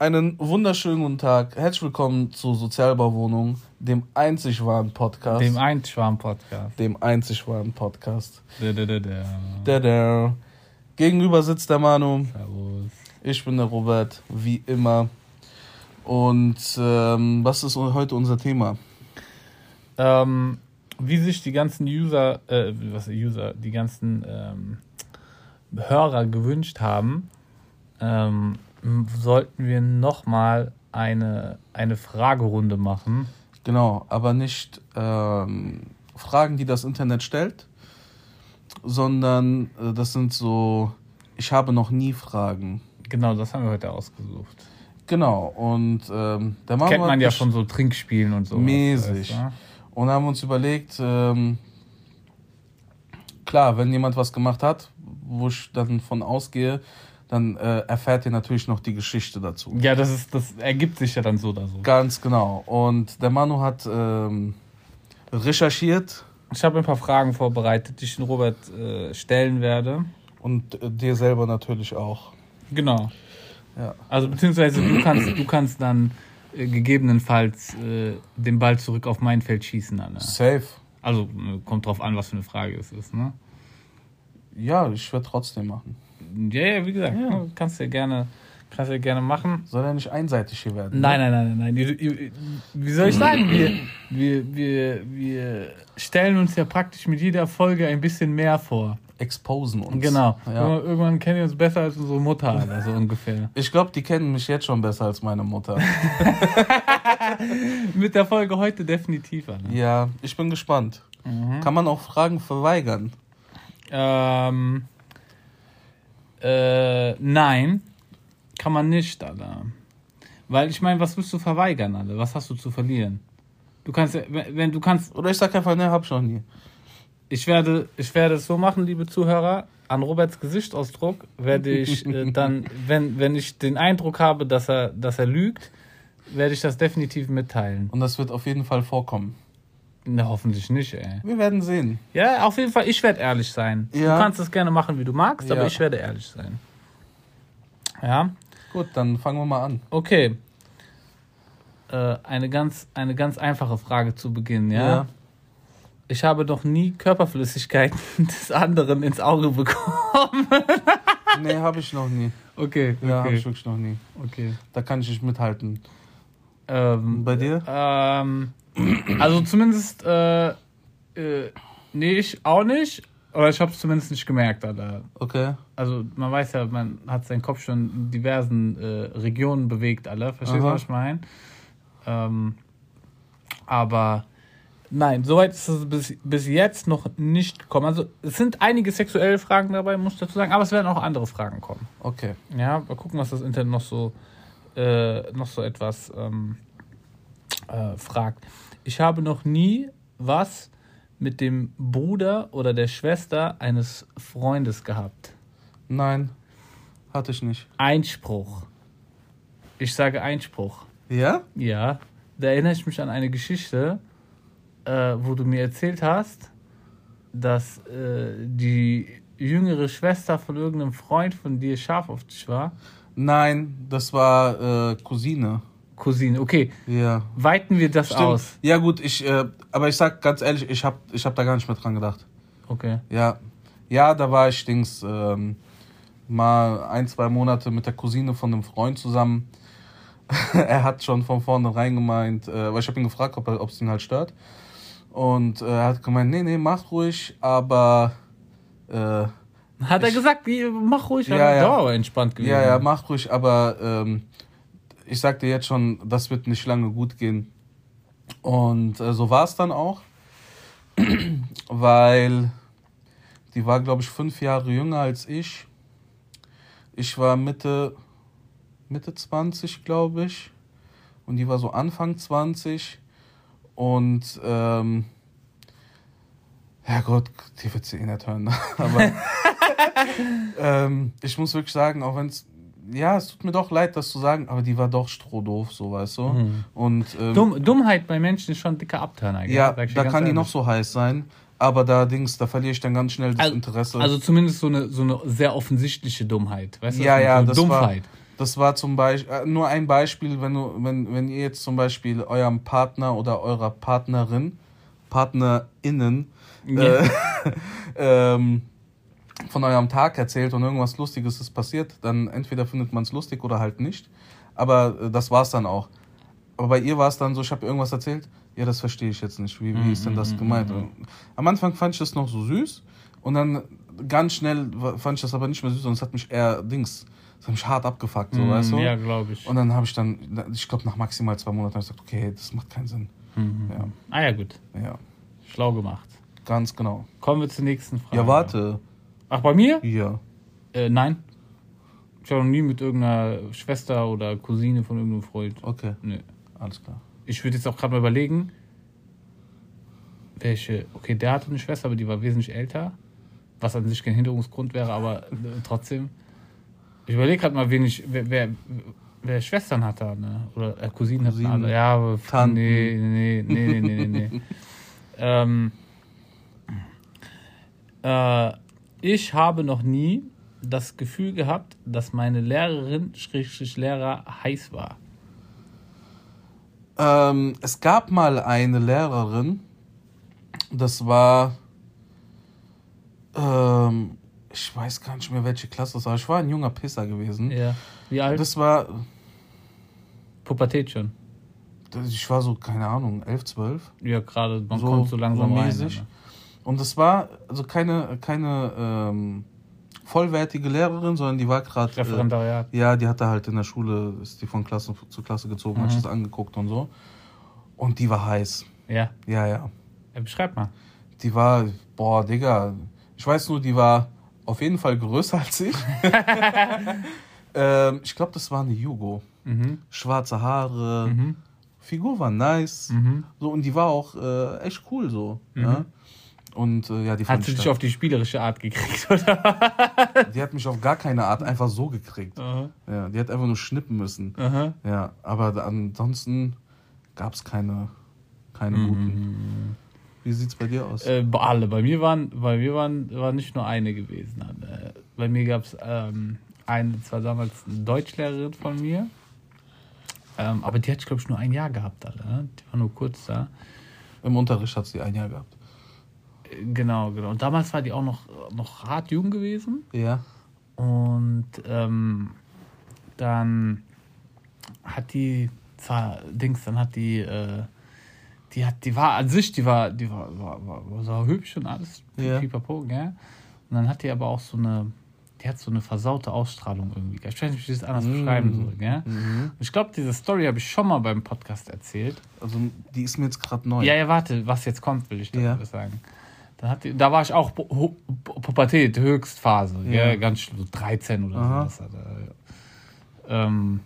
Einen wunderschönen guten Tag. Herzlich willkommen zu Sozialbauwohnung, dem einzig wahren Podcast. Dem einzig wahren Podcast. Dem einzig wahren Podcast. Da, da, da, da. Da, da. Gegenüber sitzt der Manu. Servus. Ich bin der Robert, wie immer. Und ähm, was ist heute unser Thema? Ähm, wie sich die ganzen User, äh, was User, die ganzen ähm, Hörer gewünscht haben, ähm, sollten wir nochmal eine, eine Fragerunde machen. Genau, aber nicht ähm, Fragen, die das Internet stellt, sondern äh, das sind so, ich habe noch nie Fragen. Genau, das haben wir heute ausgesucht. Genau, und ähm, der Mama Kennt man ja von so Trinkspielen und so. Mäßig. Und haben uns überlegt, ähm, klar, wenn jemand was gemacht hat, wo ich dann von ausgehe, dann äh, erfährt ihr natürlich noch die Geschichte dazu. Ja, das ist, das ergibt sich ja dann so oder so. Ganz genau. Und der Manu hat ähm, recherchiert Ich habe ein paar Fragen vorbereitet, die ich den Robert äh, stellen werde. und äh, dir selber natürlich auch. Genau. Ja. Also beziehungsweise du kannst, du kannst dann äh, gegebenenfalls äh, den Ball zurück auf mein Feld schießen. Anne. Safe. Also äh, kommt drauf an, was für eine Frage es ist. Ne? Ja, ich werde trotzdem machen. Ja, ja, wie gesagt, Ja. ne, kannst du ja gerne, kannst du ja gerne machen. Soll ja nicht einseitig hier werden. Nein, ne? nein, nein, nein, nein. Ihr- Wie soll ich sagen? Wir, wir, wir, wir stellen uns ja praktisch mit jeder Folge ein bisschen mehr vor. Exposen uns. Genau. Ja. Irgendwann, kennen wir uns besser als unsere Mutter, oder so ungefähr. Ich glaube, die kennen mich jetzt schon besser als meine Mutter. Mit der Folge heute definitiv. Anne. ja, ich bin gespannt. Mhm. Kann man auch Fragen verweigern? Ähm, äh, nein, kann man nicht, Alter. Weil ich meine, was willst du verweigern, Alter? Was hast du zu verlieren? Du kannst, wenn wenn du kannst, Oder ich sag einfach, ne, hab ich noch nie. ich werde, ich werde es so machen, liebe Zuhörer. An Roberts Gesichtsausdruck werde ich äh, dann, wenn, wenn ich den Eindruck habe, dass er, dass er lügt, werde ich das definitiv mitteilen. Und das wird auf jeden Fall vorkommen. Na, hoffentlich nicht, ey. Wir werden sehen. Ja, auf jeden Fall, ich werde ehrlich sein. Ja. Du kannst es gerne machen, wie du magst, aber Ja. ich werde ehrlich sein. Ja. Gut, dann fangen wir mal an. Okay. Äh, eine, ganz, eine ganz einfache Frage zu Beginn, ja? Ich habe noch nie Körperflüssigkeiten des anderen ins Auge bekommen. Nee, habe ich noch nie. Okay, Ja, habe ich okay, wirklich noch nie. okay. Da kann ich nicht mithalten. Ähm, Bei dir? ähm, also zumindest, äh, äh, nee, ich auch nicht, aber ich habe es zumindest nicht gemerkt, Alter. Okay. Also man weiß ja, man hat seinen Kopf schon in diversen äh, Regionen bewegt, alle. Verstehst du, was ich meine? Ähm, aber nein, soweit ist es bis, bis jetzt noch nicht gekommen. Also es sind einige sexuelle Fragen dabei, muss ich dazu sagen, aber es werden auch andere Fragen kommen. Okay. Ja, mal gucken, was das Internet noch so, äh, noch so etwas ähm, äh, fragt. Ich habe noch nie was mit dem Bruder oder der Schwester eines Freundes gehabt. Nein, hatte ich nicht. Einspruch. Ich sage Einspruch. Ja? Ja, da erinnere ich mich an eine Geschichte, äh, wo du mir erzählt hast, dass äh, die jüngere Schwester von irgendeinem Freund von dir scharf auf dich war. Nein, das war äh, Cousine. Cousine, okay, Ja. weiten wir das Stimmt. aus. Ja, gut, ich, äh, aber ich sag ganz ehrlich, ich hab, ich hab da gar nicht mehr dran gedacht. Okay. Ja. Ja, da war ich Dings, ähm, mal ein, zwei Monate mit der Cousine von einem Freund zusammen. er hat schon von vornherein gemeint, äh, weil ich habe ihn gefragt, ob ob es ihn halt stört. Und äh, er hat gemeint, nee, nee, mach ruhig, aber äh, Hat er Ich- gesagt, mach ruhig, Ja, aber ja. da aber entspannt gewesen. ja, ja, mach ruhig, aber ähm, ich sag dir jetzt schon, das wird nicht lange gut gehen. Und äh, so war es dann auch, weil die war, glaube ich, fünf Jahre jünger als ich. Ich war Mitte, Mitte 20, glaube ich. Und die war so Anfang 20. Und, ähm, ja Gott, die wird sie eh nicht hören. Aber ähm, ich muss wirklich sagen, auch wenn es, ja, es tut mir doch leid, das zu sagen, aber die war doch strohdoof, so weißt du. Mhm. Und ähm, Dumm, Dummheit bei Menschen ist schon ein dicker Abturner. ja, da kann die ehrlich. noch so heiß sein, aber da Dings, da verliere ich dann ganz schnell das Also- Interesse. Also zumindest so eine, so eine sehr offensichtliche Dummheit. Weißt du? Ja, ja, so das Dummheit. Das war zum Beispiel, äh, nur ein Beispiel, wenn, du, wenn, wenn ihr jetzt zum Beispiel eurem Partner oder eurer Partnerin, PartnerInnen, Ja. äh, ähm, von eurem Tag erzählt und irgendwas Lustiges ist passiert, dann entweder findet man es lustig oder halt nicht. Aber äh, das war's dann auch. Aber bei ihr war es dann so, ich habe irgendwas erzählt, ja, das verstehe ich jetzt nicht. Wie, wie ist denn das gemeint? Und am Anfang fand ich das noch so süß und dann ganz schnell fand ich das aber nicht mehr süß und es hat mich eher Dings, es hat mich hart abgefuckt, so, weißt du? Mm, Ja, glaube ich. Und dann habe ich dann, ich glaube nach maximal zwei Monaten hab ich gesagt, okay, das macht keinen Sinn. Ja, Ah ja, gut. ja, Schlau gemacht. ganz genau. Kommen wir zur nächsten Frage. Ja, warte. Ach, bei mir? Ja. Äh, nein. Ich habe noch nie mit irgendeiner Schwester oder Cousine von irgendeinem Freund. Okay, Nö. alles klar. Ich würde jetzt auch gerade mal überlegen, welche. Okay, der hatte eine Schwester, aber die war wesentlich älter. Was an sich kein Hinderungsgrund wäre, aber äh, trotzdem. Ich überlege gerade mal, wen ich, wer, wer, wer Schwestern hat da, ne? Oder äh, Cousinen hat Cousinen, alle. Ja, aber Tanten. nee, nee, nee, nee, nee, nee. nee. ähm, äh, ich habe noch nie das Gefühl gehabt, dass meine Lehrerin, Schrägstrich Lehrer, heiß war. Ähm, es gab mal eine Lehrerin, das war, ähm, ich weiß gar nicht mehr, welche Klasse das war. Ich war ein junger Pisser gewesen. Ja. Wie alt? Das war, Pubertät schon. ich war so, keine Ahnung, 11, 12. Ja, gerade, man So- kommt so langsam so rein. mäßig. ne? Und das war also keine, keine ähm, vollwertige Lehrerin, sondern die war gerade. Äh, Referendariat. ja, die hatte halt in der Schule, ist die von Klasse zu Klasse gezogen, hat sich das angeguckt und so. Und die war heiß. Ja. Ja, ja. ja. Beschreib mal. Die war, boah, Digga. Ich weiß nur, die war auf jeden Fall größer als ich. ähm, ich glaube, das war eine Jugo. Mhm. Schwarze Haare. Mhm. Figur war nice. Mhm. So, und die war auch äh, echt cool so. Ja? Und äh, ja, die Hat sie ich dich auf die spielerische Art gekriegt, oder? Die hat mich auf gar keine Art einfach so gekriegt. Aha. Ja, die hat einfach nur schnippen müssen. Aha. Ja, aber ansonsten gab es keine, keine guten. Wie sieht's bei dir aus? Äh, bei alle. Bei mir waren, bei mir waren, war nicht nur eine gewesen. Äh, bei mir gab es ähm, eine, das war damals eine Deutschlehrerin von mir. Ähm, aber die ich, glaube ich, nur ein Jahr gehabt, alle. Ne? Die war nur kurz da. Im Unterricht hat sie ein Jahr gehabt. Genau, genau. Und damals war die auch noch, noch hart jung gewesen. Ja. Und ähm, dann hat die, zwar Dings, dann hat die, äh, die hat, die war an sich, die war, die war, war, war, war so hübsch und alles, Ja. pipapo, gell? Und dann hat die aber auch so eine, die hat so eine versaute Ausstrahlung irgendwie. Ich weiß nicht, wie ich das anders beschreiben soll, gell? Mhm. Ich glaube, diese Story habe ich schon mal beim Podcast erzählt. Also die ist mir jetzt gerade neu. Ja, ja, warte, was jetzt kommt, will ich Ja. dazu sagen. Hat da war ich auch Pu- Pu- Pu- Pubertät, Höchstphase, Ja. gell? ganz so 13 oder Aha. sowas. Ähm,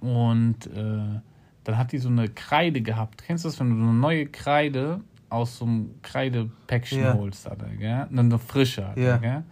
und äh, dann hat die so eine Kreide gehabt. Kennst du das, wenn du eine neue Kreide aus so einem Kreidepäckchen Ja. holst, Alter, gell? Und eine frische, Alter, Ja. gell?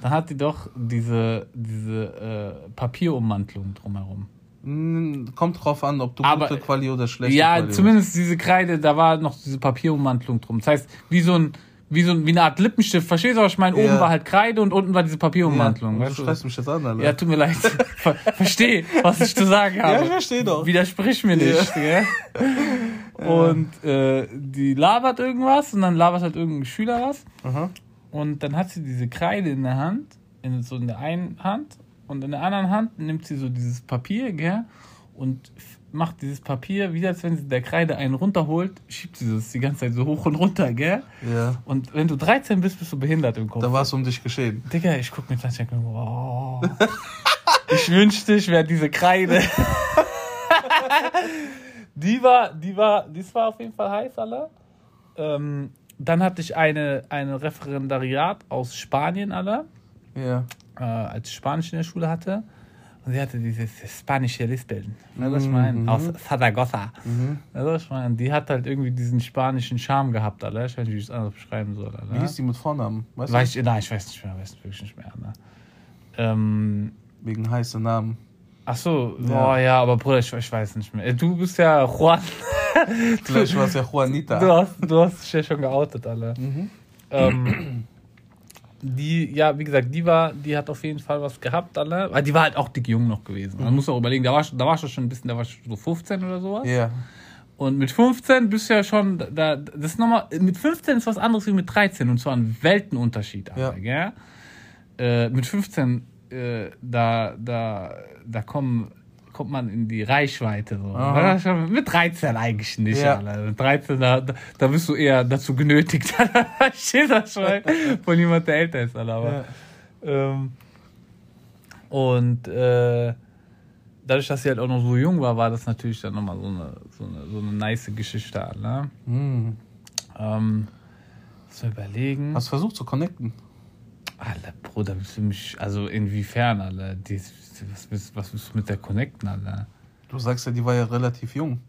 Dann hat die doch diese, diese äh, Papierummantelung drumherum. Hm, Kommt drauf an, ob du Aber- gute Quali oder schlechte Ja, Quali zumindest diese Kreide, da war noch diese Papierummantelung drum. Das heißt, wie so ein, wie so ein, wie eine Art Lippenstift. Verstehst du, was ich meine? Oben Ja. war halt Kreide und unten war diese Papierummantelung. Ja, weißt du schreist mich jetzt an, Alter. Ja, tut mir leid. Ver versteh, was ich zu sagen habe. Ja, ich versteh doch. Widersprich mir nicht, gell? Und äh, die labert irgendwas und dann labert halt irgendein Schüler was. Aha. Und dann hat sie diese Kreide in der Hand, in, so in der einen Hand und in der anderen Hand nimmt sie so dieses Papier, gell? Und macht dieses Papier, wieder als wenn sie der Kreide einen runterholt, schiebt sie das die ganze Zeit so hoch und runter, gell? Ja. Und wenn du 13 bist, bist du behindert im Kopf. Da war es um dich geschehen. Digga, ich guck mir das an, wow. ich wünschte, ich wäre diese Kreide. die war, die war, das war auf jeden Fall heiß, Alter. Ähm, dann hatte ich eine, eine Referendariat aus Spanien, Alter, Ja. Äh, als ich Spanisch in der Schule hatte. Und sie hatte dieses spanische Lispeln. Du, was ich meine? Aus Zaragoza. Weißt du, was ich meine? Die hat halt irgendwie diesen spanischen Charme gehabt, Alter. Ich weiß nicht, wie ich es anders beschreiben soll, Alter. Wie hieß die mit Vornamen? Weißt Weiß ich, nein, ich weiß nicht mehr, weiß wirklich nicht mehr. Ne? Ähm? Wegen heißen Namen. ach so, Ja. boah, ja, aber Bruder, ich, ich weiß nicht mehr. Äh, Du bist ja Juan. Vielleicht war es ja Juanita. Du hast, du hast dich ja schon geoutet, alle. Mhm. Ähm, die, ja, wie gesagt, die war, die hat auf jeden Fall was gehabt, alle. Weil die war halt auch dick jung noch gewesen. Man muss auch überlegen, da war, da war schon ein bisschen, da war so 15 oder sowas. Ja. Und mit 15 bist du ja schon, da, das ist nochmal, mit 15 ist was anderes wie mit 13 und zwar ein Weltenunterschied, Alter, gell? Äh, mit 15, äh, da, da, da kommen, kommt man in die Reichweite, so. Mit 13 eigentlich nicht, Ja. Alter. Mit 13, da, da, bist du eher dazu genötigt, von jemand, der älter ist, Alter, aber. Ja. Ähm, und äh, dadurch, dass sie halt auch noch so jung war, war das natürlich dann nochmal so eine, so eine, so eine nice Geschichte. Ne? Hm. Ähm, man überlegen. Hast du versucht zu connecten? Alter, Bruder, willst du mich, also inwiefern, Alter? Die, was, was willst du mit der connecten, Alter? Du sagst ja, die war ja relativ jung.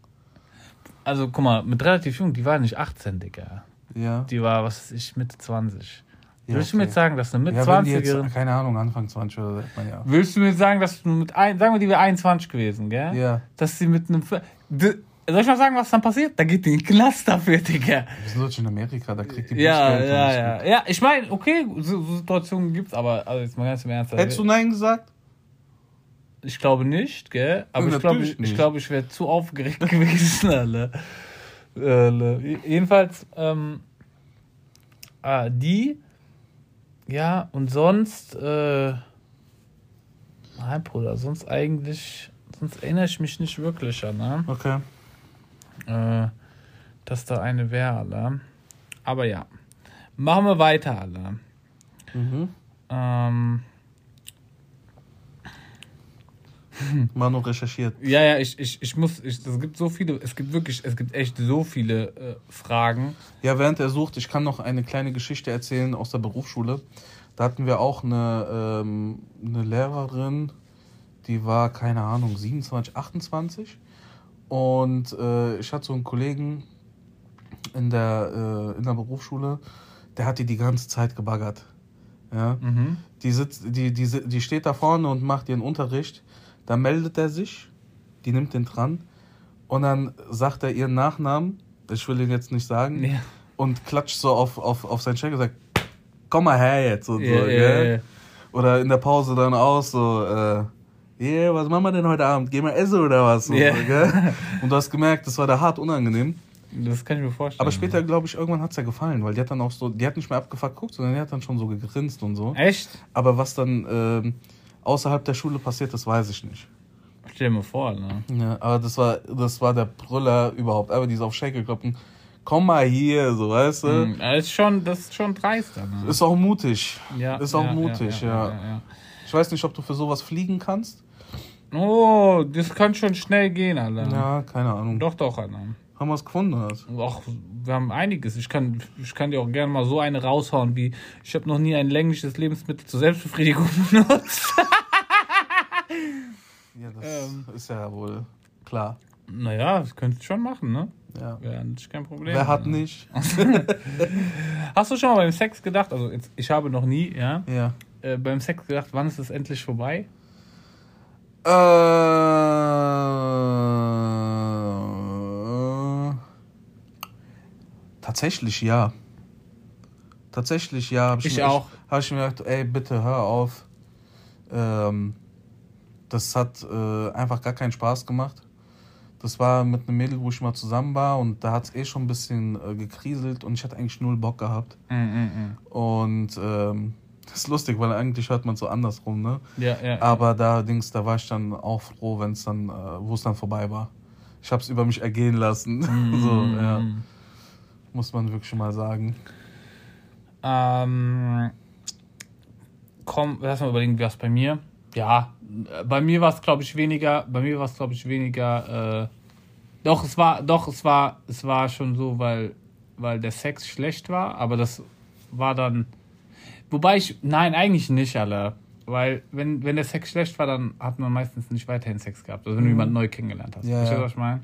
Also, guck mal, mit relativ jung, die war nicht 18, Digga. Ja. Die war, was weiß ich, Mitte 20. Ja, Willst du mir okay. jetzt sagen, dass eine ja, wenn die Mit-20erin. jetzt, keine Ahnung, Anfang 20 oder sagt man ja. Willst du mir jetzt sagen, dass du mit ein, sagen wir, die wäre 21 gewesen, gell? Ja. Dass sie mit einem. Soll ich mal sagen, was dann passiert? Da geht die in den Knast dafür, Digga. Wir sind jetzt in Amerika, da kriegt die Ja, ja, ja. mit. Ja, ich meine, okay, so, so Situationen gibt's, aber also jetzt mal ganz im Ernst. Hättest du Nein gesagt? Ich glaube nicht, gell? Aber Ja, ich glaube, ich, ich, glaube, ich wäre zu aufgeregt gewesen, Alter. Alter. Jedenfalls, ähm, ah, die, ja, und sonst, äh, nein, Bruder, sonst eigentlich, sonst erinnere ich mich nicht wirklich an, ne? Okay. äh, dass da eine wäre, Alter. Aber ja. Machen wir weiter, Alter. Mhm. Ähm, Manu recherchiert. ja, ja, ich, ich, ich muss, ich, es gibt so viele, es gibt wirklich, es gibt echt so viele äh, Fragen. Ja, während er sucht, ich kann noch eine kleine Geschichte erzählen aus der Berufsschule. Da hatten wir auch eine, ähm, eine Lehrerin, die war, keine Ahnung, 27, 28. Und äh, ich hatte so einen Kollegen in der, äh, in der Berufsschule, der hat die die ganze Zeit gebaggert. Ja? Mhm. Die, sitzt, die, die, die steht da vorne und macht ihren Unterricht. Da meldet er sich, die nimmt den dran und dann sagt er ihren Nachnamen, ich will ihn jetzt nicht sagen, Ja. und klatscht so auf, auf, auf seinen Check und sagt, komm mal her jetzt und so, Ja, ja, gell? ja. Oder in der Pause dann auch so, äh, yeah, was machen wir denn heute Abend? Gehen wir essen oder was? Und, Ja. so, und du hast gemerkt, das war da hart unangenehm. Das kann ich mir vorstellen. Aber später, glaube ich, irgendwann hat's ja gefallen, weil die hat dann auch so, die hat nicht mehr abgefuckt geguckt, sondern die hat dann schon so gegrinst und so. Echt? Aber was dann ähm, außerhalb der Schule passiert, das weiß ich nicht. Stell dir mal vor, ne? Ja, aber das war, das war der Brüller überhaupt. Aber die ist auf Schäkel kloppen. Komm mal hier, so weißt du. Mhm. Das ist schon, das ist schon dreister, ne? Ist auch mutig. Ja, ist auch ja, mutig, ja, ja. Ich weiß nicht, ob du für sowas fliegen kannst. Oh, das kann schon schnell gehen, Alter. Ja, keine Ahnung. Doch, doch, Alter. Haben wir es gefunden hast. Ach, wir haben einiges. Ich kann, ich kann dir auch gerne mal so eine raushauen, wie ich habe noch nie ein längliches Lebensmittel zur Selbstbefriedigung benutzt. Ja, das Ähm. ist ja wohl klar. naja, das könntest du schon machen, ne? Ja. Wäre nicht kein Problem. Wer hat nicht? Hast du schon mal beim Sex gedacht, also jetzt, ich habe noch nie, ja, Ja. äh, beim Sex gedacht, wann ist es endlich vorbei? Äh, tatsächlich ja. Tatsächlich ja. Hab Ich mir, auch. Habe ich mir gedacht, ey, bitte hör auf. Ähm, das hat äh, einfach gar keinen Spaß gemacht. Das war mit einem Mädel, wo ich mal zusammen war und da hat es eh schon ein bisschen äh, gekriselt und ich hatte eigentlich null Bock gehabt. Mm, mm, Und ähm, das ist lustig, weil eigentlich hört man so andersrum, ne? mm. Ja, ja. Aber da Dings, da war ich dann auch froh, wenn es dann, äh, wo es dann vorbei war. Ich habe es über mich ergehen lassen. so, ja, Mm. Muss man wirklich mal sagen. Ähm, komm, lass mal überlegen, wie war es bei mir? Ja, bei mir war es, glaube ich, weniger, bei mir war es, glaube ich, weniger, äh, doch, es war, doch, es war, es war schon so, weil, weil der Sex schlecht war, aber das war dann, wobei ich, nein, eigentlich nicht, alle. Weil, wenn, wenn der Sex schlecht war, dann hat man meistens nicht weiterhin Sex gehabt. Also, wenn du jemanden neu kennengelernt hast. Ja, Verstehst du, was ich meine?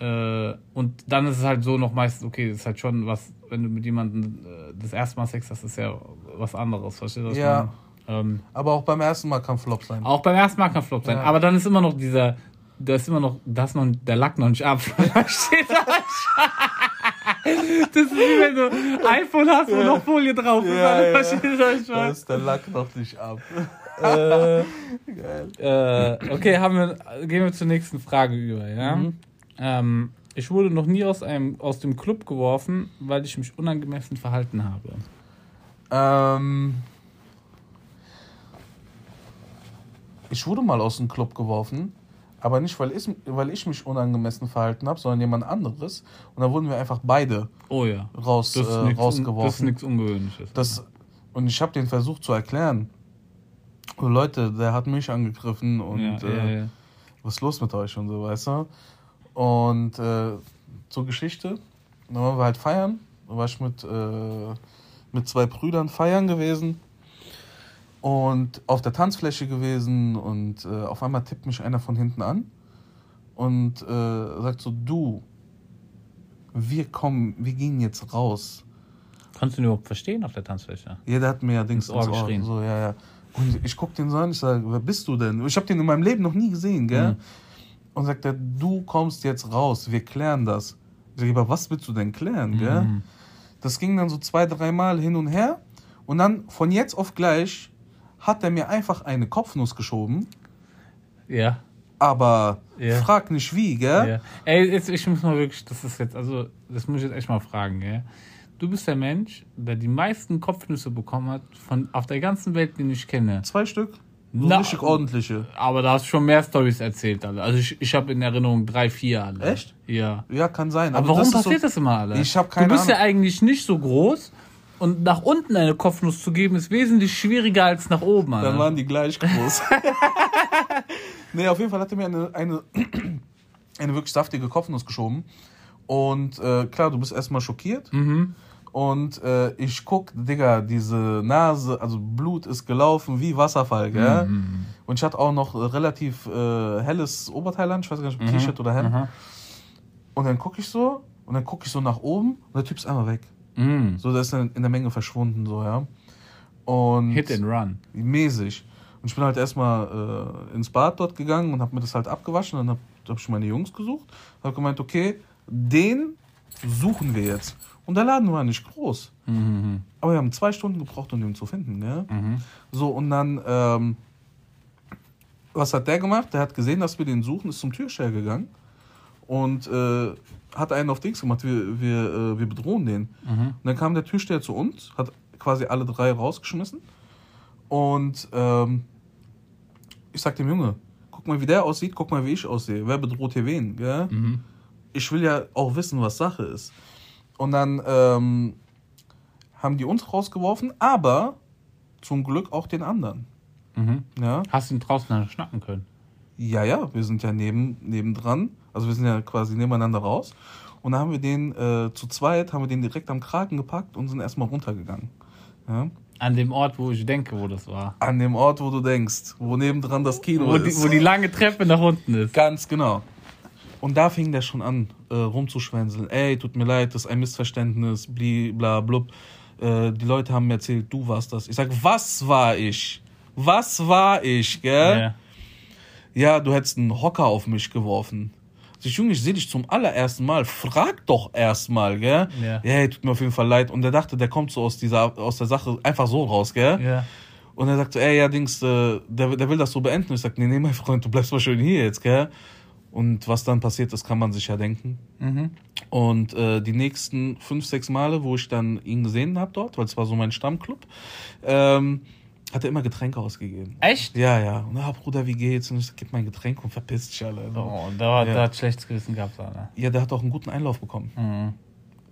Äh, und dann ist es halt so noch meistens, okay, das ist halt schon was, wenn du mit jemandem äh, das erste Mal Sex hast, ist ja was anderes, verstehst du? ich Ja. Ähm, Aber auch beim ersten Mal kann Flop sein. auch beim ersten Mal kann Flop sein, Ja. aber dann ist immer noch dieser, da ist immer noch, da ist noch, der Lack noch nicht ab. Verstehst du? Das ist wie wenn du iPhone hast, wo noch Folie drauf ist. Ja, ja. verstehen euch Da ist der Lack noch nicht ab. Äh, Geil. äh, okay, haben wir, gehen wir zur nächsten Frage über, ja? Mhm. Ähm, ich wurde noch nie aus, einem, aus dem Club geworfen, weil ich mich unangemessen verhalten habe. Ähm, ich wurde mal aus dem Club geworfen, aber nicht, weil ich, weil ich mich unangemessen verhalten habe, sondern jemand anderes. Und da wurden wir einfach beide Oh ja. raus, Das ist äh, nichts un- das ist rausgeworfen. nichts Ungewöhnliches. Das, und ich habe den versucht zu erklären. Oh, Leute, der hat mich angegriffen und ja, äh, ja, ja. was ist los mit euch und so, weißt du? Und äh, zur Geschichte, da waren wir halt feiern. Da war ich mit, äh, mit zwei Brüdern feiern gewesen und auf der Tanzfläche gewesen und äh, auf einmal tippt mich einer von hinten an und äh, sagt so, du, wir kommen, wir gehen jetzt raus. Konntest du ihn überhaupt verstehen auf der Tanzfläche? Jeder hat mir ja Dings Ins Ohr geschrien. So, ja, ja. Und ich guck den so an, ich sage, wer bist du denn? Ich habe den in meinem Leben noch nie gesehen, gell? Mhm. Und sagt er, du kommst jetzt raus, wir klären das. Ich sage, aber was willst du denn klären, gell? Mhm. Das ging dann so zwei, dreimal hin und her. Und dann von jetzt auf gleich hat er mir einfach eine Kopfnuss geschoben. Ja. Aber Ja. frag nicht wie, gell? ja. Ey, jetzt, ich muss mal wirklich, das ist jetzt, also, das muss ich jetzt echt mal fragen, gell? Du bist der Mensch, der die meisten Kopfnüsse bekommen hat von auf der ganzen Welt, den ich kenne. Zwei Stück. So Na- richtig ordentliche. Aber da hast du schon mehr Stories erzählt, alle. Also ich, ich habe in Erinnerung drei, vier alle. Echt? Ja. Ja, kann sein. Aber, warum das passiert so, das immer alle? Ich hab keine Du bist Ahnung. ja eigentlich nicht so groß und nach unten eine Kopfnuss zu geben ist wesentlich schwieriger als nach oben. Alter. Dann waren die gleich groß. nee, auf jeden Fall hat er mir eine, eine, eine wirklich saftige Kopfnuss geschoben. Und äh, klar, du bist erstmal schockiert. Mhm. Und äh, ich guck, Digga, diese Nase, also Blut ist gelaufen wie Wasserfall, gell? Mhm. Und ich hatte auch noch äh, relativ äh, helles Oberteil an, ich weiß gar nicht, ob T-Shirt oder Hemd. Aha. Und dann guck ich so, und dann guck ich so nach oben, und der Typ ist einmal weg. Mhm. So, der ist dann in der Menge verschwunden, so, ja. Und Hit and run. mäßig. Und ich bin halt erstmal äh, ins Bad dort gegangen und habe mir das halt abgewaschen. Dann habe hab ich meine Jungs gesucht. Habe gemeint, okay, den suchen wir jetzt. Und der Laden war nicht groß. Mhm. Aber wir haben zwei Stunden gebraucht, um den zu finden. Gell? Mhm. So, und dann, ähm, was hat der gemacht? Der hat gesehen, dass wir den suchen, ist zum Türsteher gegangen und äh, hat einen auf Dings gemacht. Wir, wir, äh, wir bedrohen den. Mhm. Und dann kam der Türsteher zu uns, hat quasi alle drei rausgeschmissen. Und ähm, ich sag dem Junge, guck mal, wie der aussieht, guck mal, wie ich aussehe. Wer bedroht hier wen? Gell? Mhm. Ich will ja auch wissen, was Sache ist. Und dann ähm, haben die uns rausgeworfen, aber zum Glück auch den anderen. Mhm. Ja, Hast du ihn draußen dann schnappen können? ja, ja wir sind ja neben, nebendran. Also wir sind ja quasi nebeneinander raus. Und dann haben wir den äh, zu zweit, haben wir den direkt am Kragen gepackt und sind erstmal runtergegangen. Ja? An dem Ort, wo ich denke, wo das war. An dem Ort, wo du denkst, wo nebendran das Kino Wo die, ist. wo die lange Treppe nach unten ist. Ganz genau. Und da fing der schon an, äh, rumzuschwänzeln. Ey, tut mir leid, das ist ein Missverständnis, bli, bla, blub. Äh, die Leute haben mir erzählt, du warst das. Ich sag, was war ich? Was war ich, gell? Ja. Ja, du hättest einen Hocker auf mich geworfen. Sag Ich, Junge, ich sehe dich zum allerersten Mal. Frag doch erstmal, gell? Ja. hey, tut mir auf jeden Fall leid. Und der dachte, der kommt so aus dieser, aus der Sache einfach so raus, gell? Ja. Und er sagt so, ey, ja, Dings, äh, der, der will das so beenden. Ich sag, nee, nee, mein Freund, du bleibst mal schön hier jetzt, gell? Und was dann passiert ist, kann man sich ja denken. Mhm. Und äh, die nächsten fünf, sechs Male, wo ich dann ihn gesehen habe dort, weil es war so mein Stammclub, ähm, hat er immer Getränke ausgegeben. Echt? Ja, ja. Und, ah, Bruder, wie geht's? Und ich gib mein Getränk und verpiss dich alle. Also, Oh, da, Ja. da hat schlechtes Gewissen gehabt, Alter. Ja, der hat auch einen guten Einlauf bekommen. Mhm.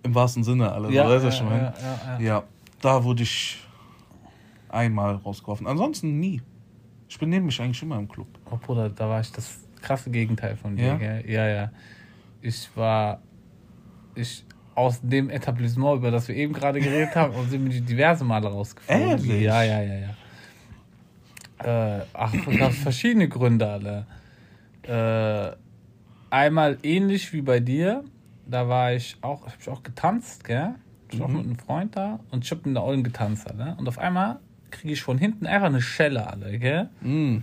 Im wahrsten Sinne, alle. Ja, ja, ja, ja, ja. Ja, da wurde ich einmal rausgeworfen. Ansonsten nie. Ich benehme mich eigentlich immer im Club. Oh Bruder, da war ich das krasse Gegenteil von dir, Ja? gell? Ja, ja. Ich war, ich, aus dem Etablissement, über das wir eben gerade geredet haben, und sind mir diverse Male rausgeflogen. Ehrlich? Ja, ja, ja, ja. Äh, ach, gab verschiedene Gründe alle. Äh, einmal ähnlich wie bei dir, da war ich auch, hab ich auch getanzt, gell? Ich war auch Mhm. mit einem Freund da und ich hab in der Ollen getanzt, alle. Und auf einmal kriege ich von hinten einfach eine Schelle, alle, gell? Mm.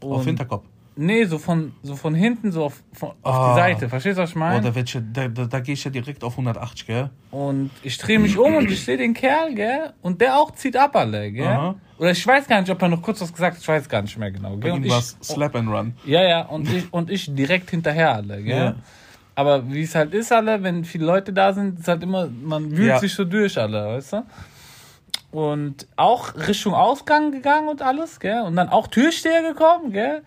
Auf Hinterkopf. Nee, so von, so von hinten, so auf, von, auf Ah. die Seite. Verstehst du, was ich Oh, meine? da, werd ich, da, da, da gehe ich ja direkt auf 180, gell? Und ich drehe mich um und ich sehe den Kerl, gell? Und der auch zieht ab, alle, gell? Aha. Oder ich weiß gar nicht, ob er noch kurz was gesagt hat, ich weiß gar nicht mehr genau, gell? Und ich, Slap and Run. ja, ja, und ich, und ich direkt hinterher, alle, gell? Ja. Aber wie es halt ist, alle, wenn viele Leute da sind, ist halt immer, man wühlt Ja. sich so durch, alle, weißt du? Und auch Richtung Ausgang gegangen und alles, gell? Und dann auch Türsteher gekommen, gell?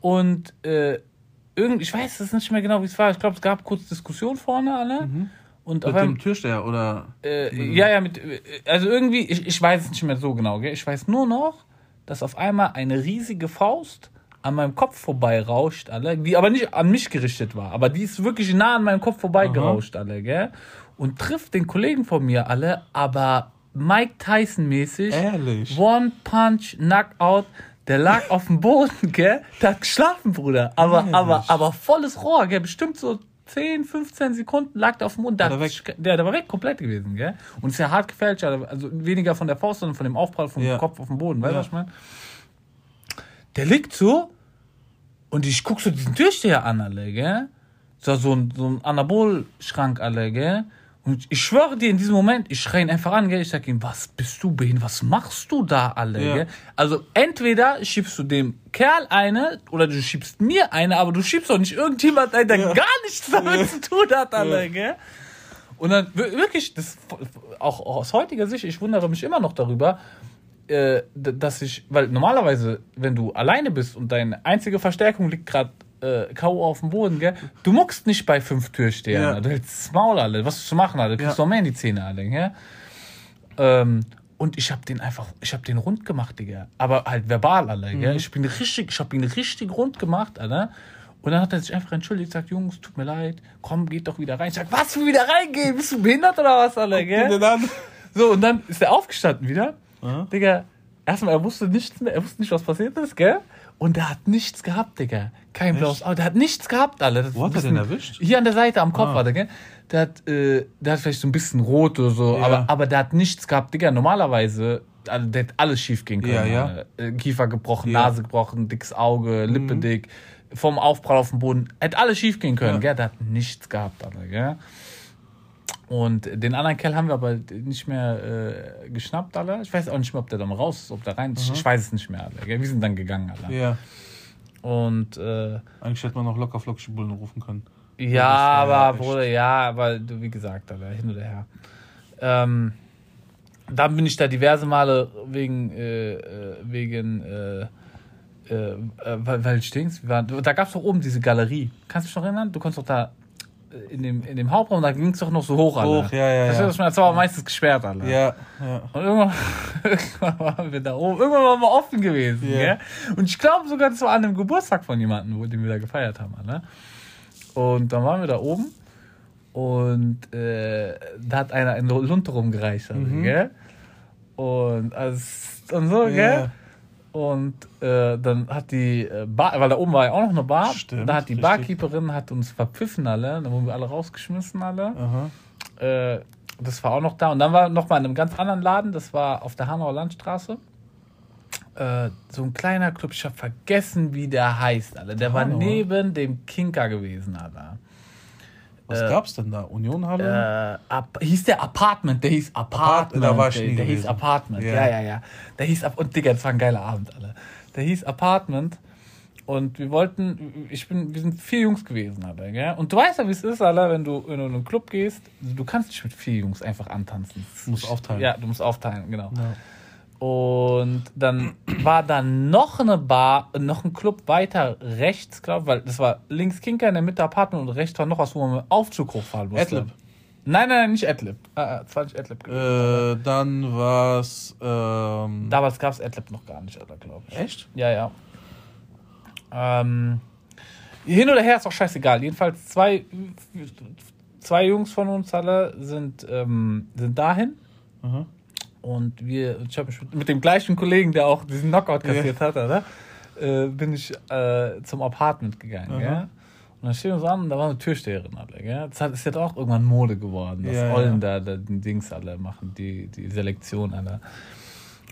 Und äh, irgend, ich weiß es nicht mehr genau, wie es war. Ich glaube, es gab kurz Diskussion vorne, alle. Und auf Mit einmal, dem Türsteher oder. äh, ja, ja, mit, äh, also irgendwie, ich, ich weiß es nicht mehr so genau, gell? Ich weiß nur noch, dass auf einmal eine riesige Faust an meinem Kopf vorbei rauscht, alle, die aber nicht an mich gerichtet war, aber die ist wirklich nah an meinem Kopf vorbei gerauscht, alle, gell? Und trifft den Kollegen von mir alle, aber Mike Tyson mäßig. Ehrlich? One Punch, Knockout. Der lag auf dem Boden, gell? Der hat geschlafen, Bruder. Aber, Ehrlich? aber, aber volles Rohr, gell? Bestimmt so 10, 15 Sekunden lag der auf dem Boden. Der, War hat, der der, war weg, komplett gewesen, gell? Und ist ja hart gefälscht, also weniger von der Faust, sondern von dem Aufprall vom Ja. Kopf auf dem Boden. Weißt du, Ja. was ich meine? Der liegt so und ich guck so diesen Türsteher an, alle, gell? So, so ein, so ein Anabolschrank, alle, gell? Und ich schwöre dir, in diesem Moment, ich schreie ihn einfach an, gell? Ich sag ihm, was bist du behindert? Was machst du da, alle, Ja. Also, entweder schiebst du dem Kerl eine oder du schiebst mir eine, aber du schiebst doch nicht irgendjemand ein, der Ja. gar nichts damit Ja. zu tun hat, alle, gell? Und dann wir- wirklich, das, auch aus heutiger Sicht, ich wundere mich immer noch darüber, äh, dass ich, weil normalerweise, wenn du alleine bist und deine einzige Verstärkung liegt gerade äh, K.O. auf dem Boden, gell, du muckst nicht bei fünf Türstehern. Ja. Du hältst das Maul, alle, was zu machen, alle, du kriegst Ja. noch mehr in die Zähne, alle, gell? Ähm, und ich hab den einfach, ich hab den rund gemacht, Digga. Aber halt verbal, alle, gell? Ich bin richtig, ich hab ihn richtig rund gemacht, alle. Und dann hat er sich einfach entschuldigt, sagt, Jungs, tut mir leid, komm, geht doch wieder rein. Ich sag, was, für wieder reingehen? Bist du behindert oder was, alle, gell? So, und dann ist er aufgestanden wieder. Aha. Digga, erstmal, er wusste nichts mehr, er wusste nicht, was passiert ist, gell? Und der hat nichts gehabt, Digga. Kein blaues Auge. Der hat nichts gehabt, Alter. Das Wo hat er bisschen- den erwischt? Hier an der Seite am Kopf Ah. war der, gell? Der hat, äh, der hat vielleicht so ein bisschen rot oder so, Ja. aber, aber der hat nichts gehabt, Digga. Normalerweise, also, der hat alles schief gehen können. Ja, ja. Äh, Kiefer gebrochen, Ja. Mhm. Nase gebrochen, dickes Auge, Lippe dick, vom Aufprall auf dem Boden. Hätte alles schief gehen können, Ja. gell? Der hat nichts gehabt, Alter, gell? Und den anderen Kerl haben wir aber nicht mehr äh, geschnappt, alle. Ich weiß auch nicht mehr, ob der dann raus ist, ob der rein ist. Ich weiß es nicht mehr, alle. Gell? Wir sind dann gegangen, alle. Ja. Und äh, Eigentlich hätte man noch locker flockig Bullen rufen können. ja, ja aber echt- Bruder, ja, aber du, wie gesagt, Alter, hin oder her. Ähm, dann bin ich da diverse Male wegen, äh, äh, wegen, äh, äh, äh, weil, weil Dings, wir waren, da gab es doch oben diese Galerie. Kannst du dich noch erinnern? Du konntest doch da äh, in dem, in dem Hauptraum, da ging es doch noch so hoch, Alter. Hoch, ja, ja, du, ja. meine? Das war meistens gesperrt, Alter. Ja, ja. Und irgendwann, irgendwann waren wir da oben. Irgendwann waren wir offen gewesen. Ja. Gell? Und ich glaube sogar, das war an einem Geburtstag von jemandem, wo den wir da gefeiert haben. Ne? Und dann waren wir da oben und äh, da hat einer eine Lunte rumgereicht. Also, Mhm. gell? Und, also, und so, Ja. gell? Und äh, dann hat die äh, Bar, weil da oben war ja auch noch eine Bar, Stimmt, da hat die richtig. Barkeeperin hat uns verpfiffen alle, dann wurden wir alle rausgeschmissen alle. Äh, das war auch noch da. Und dann war noch mal in einem ganz anderen Laden, das war auf der Hanauer Landstraße. Äh, so ein kleiner Club, ich habe vergessen, wie der heißt, Alter. Der war Hanauer? neben dem Kinker gewesen, Alter. Was gab's denn da? Unionhalle? Äh, Ap hieß der Apartment, der hieß Apartment. da war ich der, nie der hieß gewesen. Apartment, ja. Ja. ja, ja, Der hieß, Ap- und Digga, das war ein geiler Abend, alle. Der hieß Apartment. Und wir wollten, ich bin, wir sind vier Jungs gewesen, Alter, gell? Und du weißt ja, wie es ist, Alter, wenn du in einen Club gehst, du kannst nicht mit vier Jungs einfach antanzen. Du musst aufteilen. Ja, du musst aufteilen, genau. Ja. Und dann war da noch eine Bar, noch ein Club weiter rechts, glaube ich, weil das war links Kinker in der Mitte Apartment und rechts war noch was, wo man mit Aufzug hochfahren musste. Adlib. Nein, nein, nicht Adlib. Ah, ah, das war nicht Adlib. Äh, dann war's. Ähm, Damals gab es Adlib noch gar nicht, glaube ich. echt? Ja, ja. Ähm, hin oder her ist auch scheißegal. Jedenfalls zwei, zwei Jungs von uns alle sind, ähm, sind dahin. Aha. Und wir, ich habe mich mit, mit dem gleichen Kollegen, der auch diesen Knockout kassiert hat, oder? Äh, bin ich äh, zum Apartment gegangen, gell? Und dann stehen wir uns an und da war eine Türsteherin, alle, gell? Das hat, ist jetzt auch irgendwann Mode geworden, dass Ja, ja. Ollen da, da die Dings alle machen, die, die Selektion alle.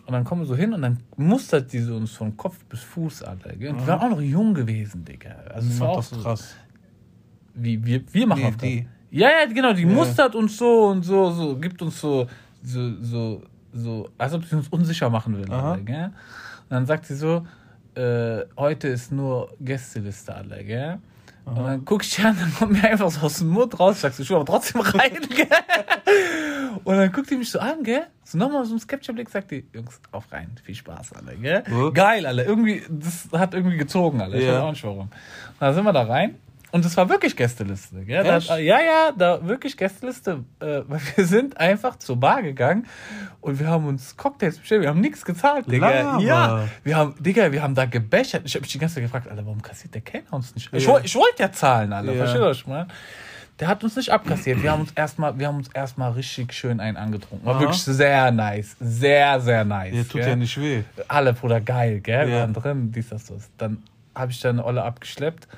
Und dann kommen wir so hin und dann mustert die so uns von Kopf bis Fuß alle. Gell? Und die waren auch noch jung gewesen, Digga. Also es war auch so, krass. wie wir, wir machen Nee, das. die. Ja, ja, genau, die Ja. mustert uns so und so, so, gibt uns so, so, so, so, als ob sie uns unsicher machen will. Aha. Alle, gell? Und dann sagt sie so, äh, heute ist nur Gästeliste alle, gell? Und dann guck ich an, dann kommt mir einfach so aus dem Mund raus, sagst du, ich will aber trotzdem rein, gell? Und dann guckt die mich so an, gell? So nochmal so ein skeptischer Blick, sagt die, Jungs, auf rein, viel Spaß, alle, gell? Ja. Geil, alle, irgendwie, das hat irgendwie gezogen, alle, ich Ja. weiß auch nicht warum. Und dann sind wir da rein und es war wirklich Gästeliste, gell? Da, ja, ja, da wirklich Gästeliste, äh, wir sind einfach zur Bar gegangen und wir haben uns Cocktails bestellt, wir haben nichts gezahlt, Digga. Laber. Ja, wir haben, Digga, wir haben da gebechert. Ich habe mich die ganze Zeit gefragt, Alter, warum kassiert der Kellner uns nicht? Ich, Ja. ich wollte ja zahlen, Alter, Ja. was ich meine? Der hat uns nicht abkassiert. Wir haben uns erstmal, wir haben uns erstmal richtig schön einen angetrunken. War Aha. wirklich sehr nice. Sehr, sehr nice. Ja, tut gell? ja nicht weh. Alle, Bruder, geil, gell? Ja. Waren drin, dies, das, das. Dann habe ich dann eine Olle abgeschleppt.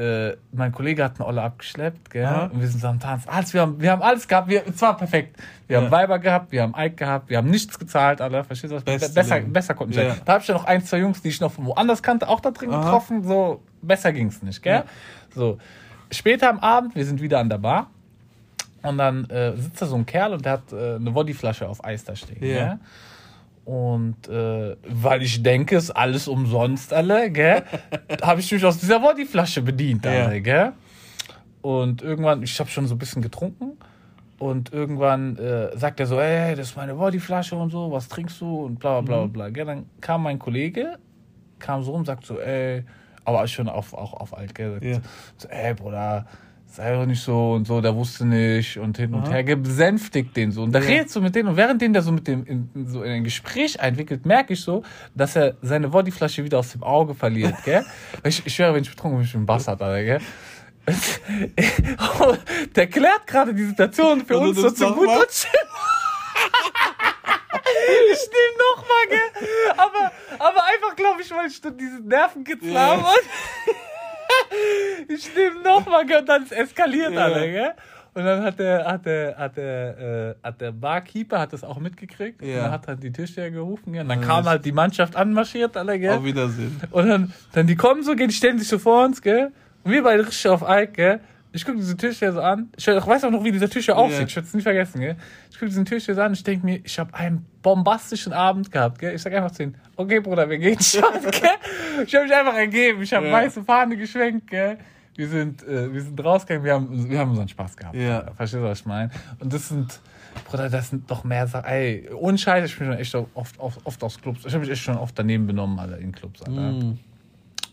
Äh, mein Kollege hat eine Olle abgeschleppt, gell? Aha. Und wir sind so am Tanzen. Alles, wir, haben, wir haben alles gehabt. Wir, es war perfekt. Wir Ja. haben Weiber gehabt, wir haben Ike gehabt, wir haben nichts gezahlt, alle. Verstehst du was? Beste besser, Leben. besser konnten Ja. ja. Da habe ich ja noch ein, zwei Jungs, die ich noch von woanders kannte, auch da drin Aha. getroffen. So, besser ging's nicht, gell? Ja. So. Später am Abend, wir sind wieder an der Bar. Und dann äh, sitzt da so ein Kerl und der hat äh, eine Woddyflasche auf Eis da stehen. Ja. Gell? Und äh, weil ich denke, es ist alles umsonst, alle, gell, habe ich mich aus dieser Woddyflasche bedient, Ja. alle, gell? Und irgendwann, ich habe schon so ein bisschen getrunken. Und irgendwann äh, sagt er so, ey, das ist meine Woddyflasche und so, was trinkst du? Und bla bla bla Mhm. bla. Gell? Dann kam mein Kollege, kam so und sagt so, ey, aber schon auf, auch auf alt, gell? Sagt Ja. so, ey, Bruder, sei doch nicht so und so, der wusste nicht und hin und Aha. her, besänftigt den so. Und da Ja. redet so mit denen und während den der so mit dem in, in so in ein Gespräch einwickelt, merke ich so, dass er seine Woddyflasche wieder aus dem Auge verliert, gell? Ich, ich schwöre, wenn ich betrunken bin, bin ich ein Bastard, Alter, gell? der klärt gerade die Situation für Und du uns so zum Gut und Chill. Ich nehme nochmal, gell? Aber, aber einfach, glaube ich, weil ich so diesen Nervenkitzel Ja. habe. Ich nehme nochmal? Und dann ist eskaliert, Ja. alle, gell? Und dann hat der, hat der, hat der, äh, hat der Barkeeper hat das auch mitgekriegt. Ja. Und dann hat halt die Türsteher gerufen, gell? Und dann Ja, kam halt die Mannschaft anmarschiert, alle, gell? Auf Wiedersehen. Und dann, dann die kommen so, gell, die stellen sich so vor uns, gell? Und wir beide richtig auf Ike, gell? Ich gucke diese Türsteher so an. Ich weiß auch noch, wie dieser Türsteher aussieht. Ich werde es nicht vergessen, gell? Ich gucke diesen Türsteher so an und ich denke mir, ich habe einen bombastischen Abend gehabt, gell? Ich sag einfach zu ihm, okay, Bruder, wir gehen schon, gell? Ich habe mich einfach ergeben. Ich habe Ja. weiße Fahne geschwenkt, gell? Wir sind, äh, wir sind rausgegangen, wir haben, wir haben unseren Spaß gehabt. Ja. Verstehst du, was ich meine? Und das sind, Bruder, das sind doch mehr Sachen. Ey, ohne Scheiß, ich bin schon echt oft, oft, oft aus Clubs. Ich habe mich echt schon oft daneben benommen, Alter, in Clubs, Alter. Mm.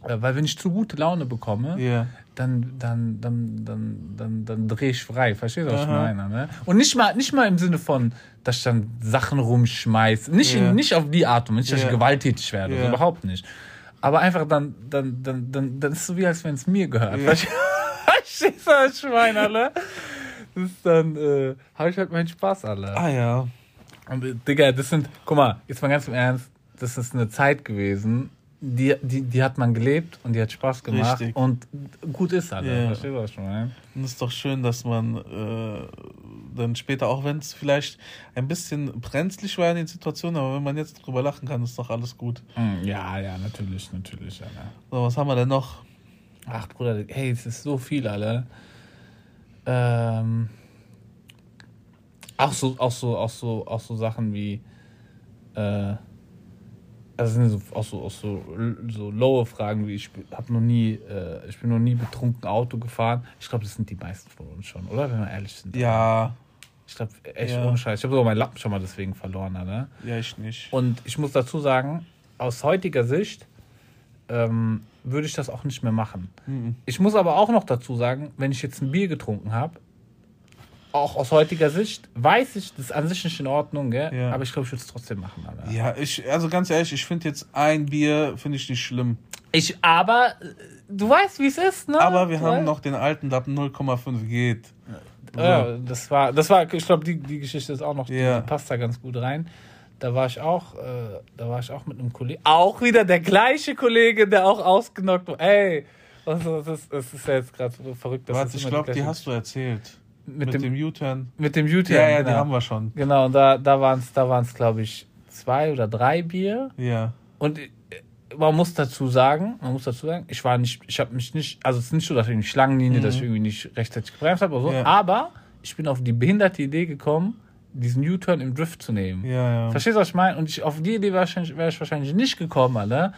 Äh, Weil wenn ich zu gute Laune bekomme, Ja. dann, dann, dann, dann, dann, dann drehe ich frei. Verstehst du, was ich Aha. meine? Ne? Und nicht mal, nicht mal im Sinne von, dass ich dann Sachen rumschmeiße. Nicht, Ja. nicht auf die Art und nicht, dass Ja. ich gewalttätig werde. Ja. So, überhaupt nicht. Aber einfach dann, dann, dann, dann, dann ist es so wie, als wenn es mir gehört. Ja. Verstehst du, was ich meine, alle? Das ist dann, äh, habe ich halt meinen Spaß, alle. Ah ja. Und, äh, Digga, das sind, guck mal, jetzt mal ganz im Ernst, das ist eine Zeit gewesen, die, die, die hat man gelebt und die hat Spaß gemacht Richtig. und gut ist halt. Ja. Verstehst du, ich meine? Und es ist doch schön, dass man äh, dann später, auch wenn es vielleicht ein bisschen brenzlig war in den Situationen, aber wenn man jetzt drüber lachen kann, ist doch alles gut. Hm, Ja, ja, natürlich, natürlich, Alter. So, was haben wir denn noch? Ach, Bruder, hey, es ist so viel, Alter. Ähm, auch so, auch so, auch so, auch so Sachen wie, äh, also sind so, auch so, auch so, so lowe Fragen wie ich habe noch nie, äh, ich bin noch nie betrunken Auto gefahren. Ich glaube, das sind die meisten von uns schon, oder? Wenn wir ehrlich sind. Ja, Ich glaube, echt Ja. ohne Scheiß. Ich habe sogar meinen Lappen schon mal deswegen verloren, Alter. ja, ich nicht. Und ich muss dazu sagen, aus heutiger Sicht ähm, würde ich das auch nicht mehr machen. Mhm. Ich muss aber auch noch dazu sagen, wenn ich jetzt ein Bier getrunken habe, auch aus heutiger Sicht, weiß ich, das ist an sich nicht in Ordnung, gell? Ja. aber ich glaube, ich würde es trotzdem machen. Alter. Ja, ich, also ganz ehrlich, ich finde jetzt ein Bier, finde ich nicht schlimm. Ich, aber äh, du weißt, wie es ist, ne? Aber wir Du haben weißt- noch den alten Lappen 0,5 geht. Ja, das war, das war, ich glaube, die, die Geschichte ist auch noch, Ja. die passt da ganz gut rein. Da war ich auch, äh, da war ich auch mit einem Kollegen, auch wieder der gleiche Kollege, der auch ausgenockt war. Ey, was, was ist, das ist ja jetzt gerade so verrückt. dass Warte, das ich glaube, die hast du erzählt. Mit, Mit, dem, U-Turn. mit dem YouTube. Ja, ja, genau. die haben wir schon. Genau, und da, da waren es, da waren's, glaube ich, zwei oder drei Bier. Ja. Und äh, man muss dazu sagen, man muss dazu sagen, ich war nicht, ich habe mich nicht, also es ist nicht so, dass ich in die Schlangenlinie, dass ich irgendwie nicht rechtzeitig gebremst habe oder so, Mhm. Ja. aber ich bin auf die behinderte Idee gekommen, diesen U-Turn im Drift zu nehmen. Ja, ja. Verstehst du, was ich meine? Und ich, auf die Idee wäre ich wahrscheinlich nicht gekommen, Alter,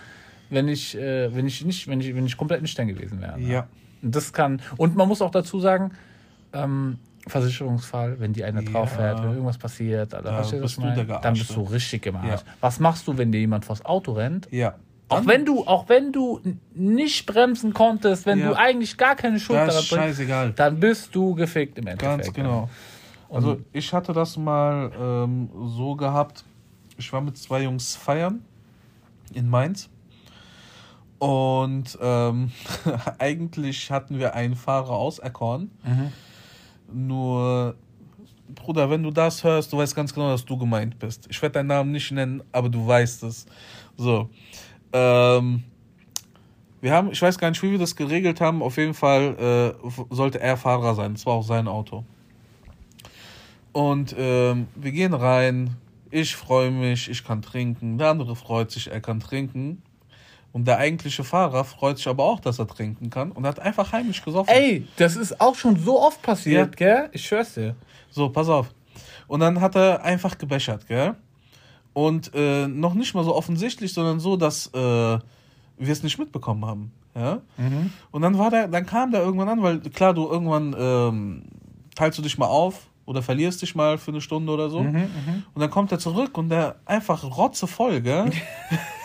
wenn ich, äh, wenn ich nicht, wenn ich, wenn ich komplett nüchtern gewesen wäre. Ja. Und das kann, und man muss auch dazu sagen, ähm, Versicherungsfall, wenn die eine drauf fährt, Ja. wenn irgendwas passiert, Alter, Ja, was bist du der Dann bist du richtig im Arsch. Ja. Was machst du, wenn dir jemand vors Auto rennt? Ja. Auch wenn du, auch wenn du nicht bremsen konntest, wenn Ja. du eigentlich gar keine Schuld daran bringst, scheißegal. dann bist du gefickt im Endeffekt. Ganz genau. Also ich hatte das mal ähm, so gehabt. Ich war mit zwei Jungs feiern in Mainz. Und ähm, eigentlich hatten wir einen Fahrer auserkoren. Nur, Bruder, wenn du das hörst, du weißt ganz genau, dass du gemeint bist. Ich werde deinen Namen nicht nennen, aber du weißt es. So. Ähm, wir haben, ich weiß gar nicht, wie wir das geregelt haben. Auf jeden Fall äh, sollte er Fahrer sein. Das war auch sein Auto. Und ähm, wir gehen rein. Ich freue mich, ich kann trinken. Der andere freut sich, er kann trinken. Und der eigentliche Fahrer freut sich aber auch, dass er trinken kann und hat einfach heimlich gesoffen. Ey, das ist auch schon so oft passiert, gell? Ich schwör's dir. So, pass auf. Und dann hat er einfach gebechert, gell? Und äh, noch nicht mal so offensichtlich, sondern so, dass äh, wir es nicht mitbekommen haben. Ja? Und dann war der, dann kam der irgendwann an, weil klar, du irgendwann ähm, teilst du dich mal auf oder verlierst dich mal für eine Stunde oder so. Und dann kommt er zurück und der einfach rotzevoll, gell?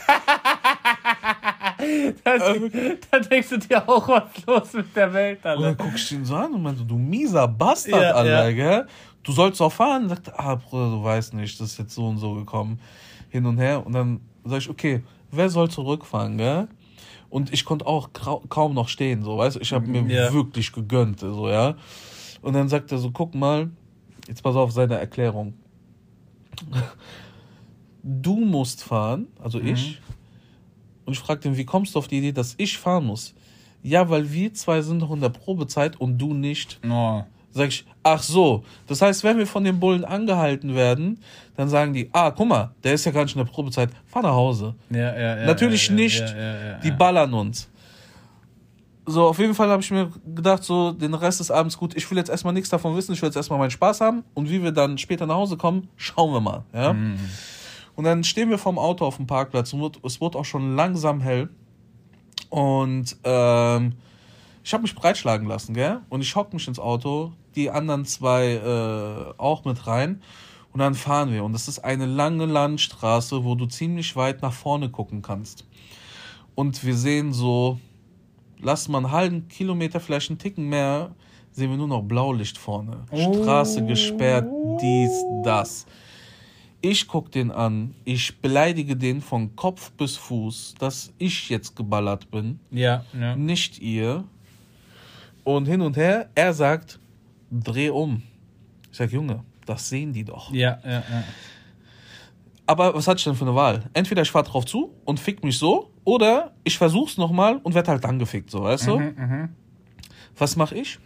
da denkst du dir auch, was ist los mit der Welt, Und dann Alter. guckst du ihn so an und meinte, du mieser Bastard, Ja, Alter, ja. gell? Du sollst auch fahren. Sagt, er, ah, Bruder, du weißt nicht, das ist jetzt so und so gekommen. Hin und her. Und dann sag ich, okay, wer soll zurückfahren, gell? Und ich konnte auch kaum noch stehen, so, weißt du? Ich habe mir Ja. wirklich gegönnt, so, ja? Und dann sagt er so, guck mal, jetzt pass auf seine Erklärung. Du musst fahren, also ich. Und ich fragte ihn, wie kommst du auf die Idee, dass ich fahren muss? Ja, weil wir zwei sind noch in der Probezeit und du nicht. Oh. Sag ich, ach so. Das heißt, wenn wir von den Bullen angehalten werden, dann sagen die, ah, guck mal, der ist ja gar nicht in der Probezeit, fahr nach Hause. Ja, ja, ja. Natürlich nicht. Die ballern uns. So, auf jeden Fall habe ich mir gedacht, so, den Rest des Abends gut, ich will jetzt erstmal nichts davon wissen, ich will jetzt erstmal meinen Spaß haben und wie wir dann später nach Hause kommen, schauen wir mal, ja. Und dann stehen wir vorm Auto auf dem Parkplatz und wird- es wurde auch schon langsam hell und ähm, ich habe mich breitschlagen lassen, gell? Und ich hock mich ins Auto, die anderen zwei äh, auch mit rein. Und dann fahren wir. Und das ist eine lange Landstraße, wo du ziemlich weit nach vorne gucken kannst. Und wir sehen so, lass mal einen halben Kilometer, vielleicht einen Ticken mehr, sehen wir nur noch Blaulicht vorne. Straße gesperrt, dies, das. Ich guck den an, ich beleidige den von Kopf bis Fuß, dass ich jetzt geballert bin Ja, ja. nicht ihr. Und hin und her, er sagt, dreh um. Ich sag, Junge, das sehen die doch. Ja, ja, ja. Aber was hatte ich denn für eine Wahl? Entweder ich fahr drauf zu und fick mich so, oder ich versuch's nochmal und werd halt dann gefickt, so, weißt du? Was mache ich?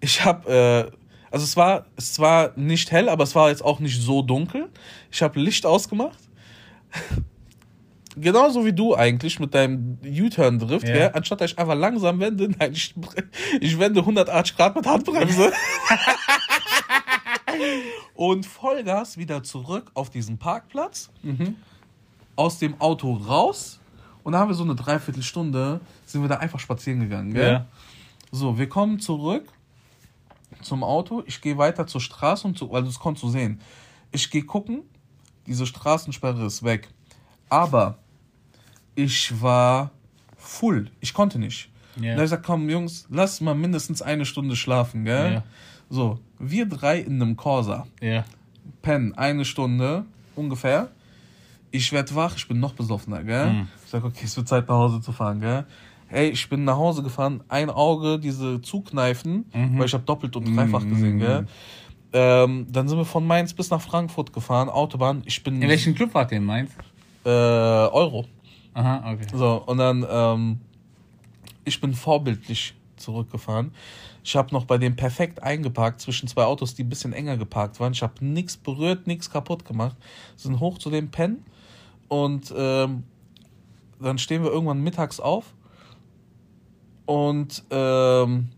Ich hab, äh, also es war, es war nicht hell, aber es war jetzt auch nicht so dunkel. Ich habe Licht ausgemacht. Genauso wie du eigentlich mit deinem U-Turn-Drift, Ja. gell? anstatt dass ich einfach langsam wende, nein, ich, ich wende 180 Grad mit Handbremse. Und Vollgas wieder zurück auf diesen Parkplatz, aus dem Auto raus. Und da haben wir so eine Dreiviertelstunde, sind wir da einfach spazieren gegangen. Gell? Ja. So, wir kommen zurück zum Auto. Ich gehe weiter zur Straße, und zu, weil das konntest du sehen. Ich gehe gucken, diese Straßensperre ist weg. Aber ich war full. Ich konnte nicht. Und da ich gesagt, komm, Jungs, lass mal mindestens eine Stunde schlafen, gell? Ja. So, wir drei in einem Corsa. Ja. Pennen, eine Stunde ungefähr. Ich werd wach, ich bin noch besoffener, gell? Mhm. Ich sag, okay, es wird Zeit nach Hause zu fahren, gell? Hey, ich bin nach Hause gefahren, ein Auge, diese Zukneifen, Mhm. weil ich habe doppelt und dreifach gesehen, gell? Ähm, dann sind wir von Mainz bis nach Frankfurt gefahren, Autobahn. Ich bin In welchem Club wart ihr in Mainz? äh, Euro. Aha, okay. So, und dann, ähm, ich bin vorbildlich zurückgefahren. Ich habe noch bei dem perfekt eingeparkt zwischen zwei Autos, die ein bisschen enger geparkt waren. Ich habe nichts berührt, nichts kaputt gemacht. Sind hoch zu dem Pen und ähm, dann stehen wir irgendwann mittags auf und ähm,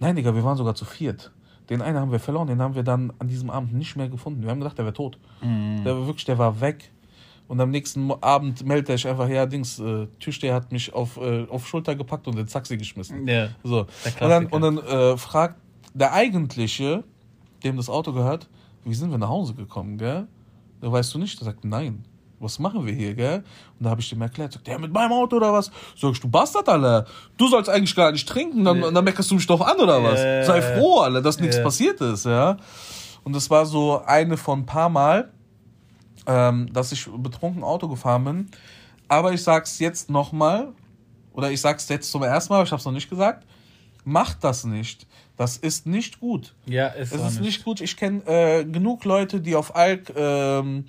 nein, Digga, wir waren sogar zu viert. Den einen haben wir verloren, den haben wir dann an diesem Abend nicht mehr gefunden. Wir haben gedacht, der wäre tot. Mhm. Der war wirklich, der war weg. Und am nächsten Abend meldet er sich einfach, ja, Dings, äh, Türsteher hat mich auf, äh, auf Schulter gepackt und ins Taxi geschmissen. Ja. So. Und dann, und dann äh, fragt der eigentliche, dem das Auto gehört, wie sind wir nach Hause gekommen, gell? Da weißt du nicht. Der sagt, nein. Was machen wir hier, gell? Und da habe ich dem erklärt, sagt, der mit meinem Auto oder was? Sag ich, du Bastard, Alter. Du sollst eigentlich gar nicht trinken, dann, Ja. dann meckerst du mich doch an oder was? Ja. Sei froh, Alter, dass nichts Ja. passiert ist, ja? Und das war so eine von ein paar Mal, ähm, dass ich betrunken Auto gefahren bin. Aber ich sag's jetzt nochmal, oder ich sag's jetzt zum ersten Mal, aber ich hab's noch nicht gesagt. Macht das nicht. Das ist nicht gut. Ja, ist Es ist nicht gut. Ich kenne äh, genug Leute, die auf Alk ähm,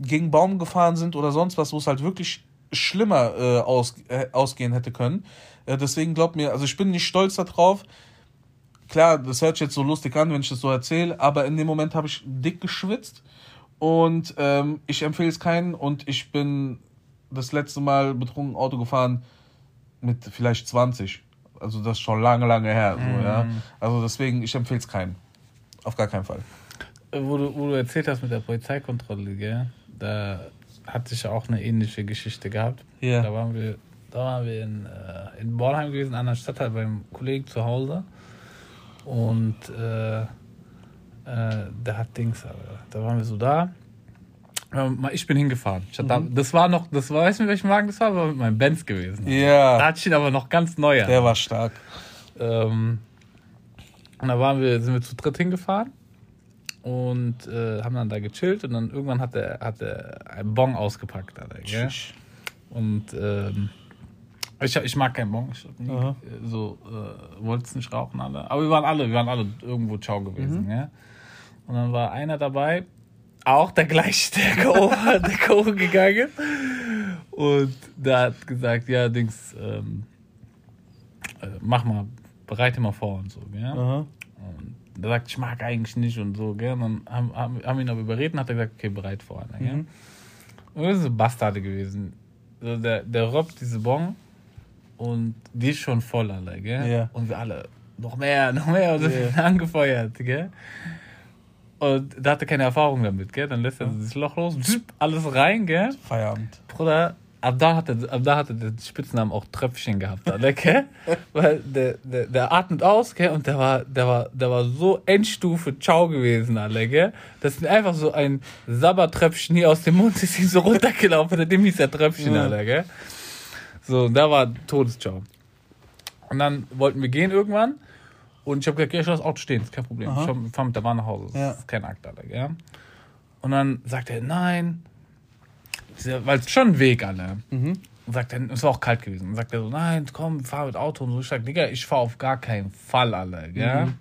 gegen Baum gefahren sind oder sonst was, wo es halt wirklich schlimmer äh, aus, äh, ausgehen hätte können. Äh, deswegen glaubt mir, also ich bin nicht stolz darauf. Klar, das hört sich jetzt so lustig an, wenn ich das so erzähle, aber in dem Moment habe ich dick geschwitzt und ähm, ich empfehle es keinen und ich bin das letzte Mal betrunken Auto gefahren mit vielleicht 20. Also das ist schon lange, lange her. So, ja. Also deswegen, ich empfehle es keinem. Auf gar keinen Fall. Äh, Wo du, wo du erzählt hast mit der Polizeikontrolle, gell? Da hatte ich auch eine ähnliche Geschichte gehabt. Ja. Da waren wir, da waren wir in, äh, in Bornheim gewesen, an der Stadtteil beim Kollegen zu Hause. Und äh, äh, der hat Dings, aber da waren wir so da. Ich bin hingefahren. Mhm. Das war noch, das war, weißt du, mit welchem Wagen das war? War mit meinem Benz gewesen. Da Ja, hatte ich ihn aber noch ganz neu. der war stark. Ähm, und da waren wir, sind wir zu dritt hingefahren und äh, haben dann da gechillt und dann irgendwann hat er hat er einen Bon ausgepackt. Alter, gell? Und ähm, ich, ich mag keinen Bon. Ich nie, Aha. äh, so äh, wollte es nicht rauchen alle. Aber wir waren alle, wir waren alle irgendwo ciao gewesen. Gell? Und dann war einer dabei, auch der gleiche, der K.O. der K.O. gegangen. Und der hat gesagt, ja, Dings, ähm, äh, mach mal, bereite mal vor und so? Aha. Und der sagt, ich mag eigentlich nicht und so, gell? Und dann haben, haben, haben ihn aber überreden, hat er gesagt, okay, bereit vor. Gell? Mhm. Und das ist so Bastarde gewesen. So, der, der robbt diese Bon und die ist schon voll, alle, gell? Ja. Und wir alle, noch mehr, noch mehr, und so Ja. viel angefeuert, gell? Und da hatte keine Erfahrung damit, gell? Dann lässt er das Loch los, alles rein, gell? Feierabend. Bruder, ab da hat er, ab da hat er den Spitznamen auch Tröpfchen gehabt, Alter, gell? Weil der, der, der atmet aus, gell? Und der war, der war, der war so Endstufe Ciao gewesen, Alter, gell? Das ist einfach so ein Sabbertröpfchen hier aus dem Mund, ist ihm so runtergelaufen, dem hieß der Tröpfchen, Ja. Alter, gell? So, da war Todesciao. Und dann wollten wir gehen irgendwann. Und ich habe gesagt, ja, ich lasse das Auto stehen, ist kein Problem. Aha. Ich fahr- fahr mit der Bahn nach Hause. Das Ja. ist kein Akt, Alter, gell? Und dann sagt er, nein, weil es schon ein Weg, alle. Mhm. Und sagt er, es war auch kalt gewesen. Und sagt er so, nein, komm, fahr mit Auto und so. Ich sag, Digga, ich fahr auf gar keinen Fall, alle, gell? Mhm.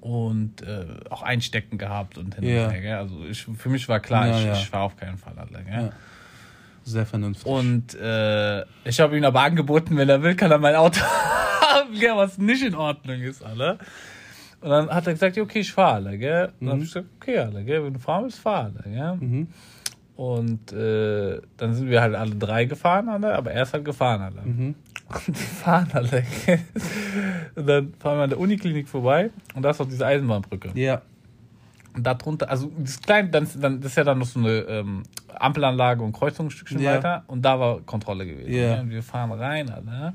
Und äh, auch einstecken gehabt und hin Ja. und her, gell? Also ich, für mich war klar, Ja, ich, ja. ich fahr auf keinen Fall, alle, gell? Ja. Sehr vernünftig. Und äh, ich habe ihm aber angeboten, wenn er will, kann er mein Auto haben, gell, was nicht in Ordnung ist, alle. Und dann hat er gesagt, okay, ich fahre, alle, gell? Und dann hab ich gesagt, okay, alle, gell, wenn du fahren willst, fahr, alle, gell? Mhm. Und äh, dann sind wir halt alle drei gefahren, alle, aber er ist halt gefahren, alle. Mhm. Und die fahren alle. Und dann fahren wir an der Uniklinik vorbei und da ist auch diese Eisenbahnbrücke. Ja. Und da drunter, also das kleine, dann, dann, das ist ja dann noch so eine ähm, Ampelanlage und Kreuzung ein Stückchen Ja. weiter. Und da war Kontrolle gewesen. Ja. gell? Und wir fahren rein, Alter.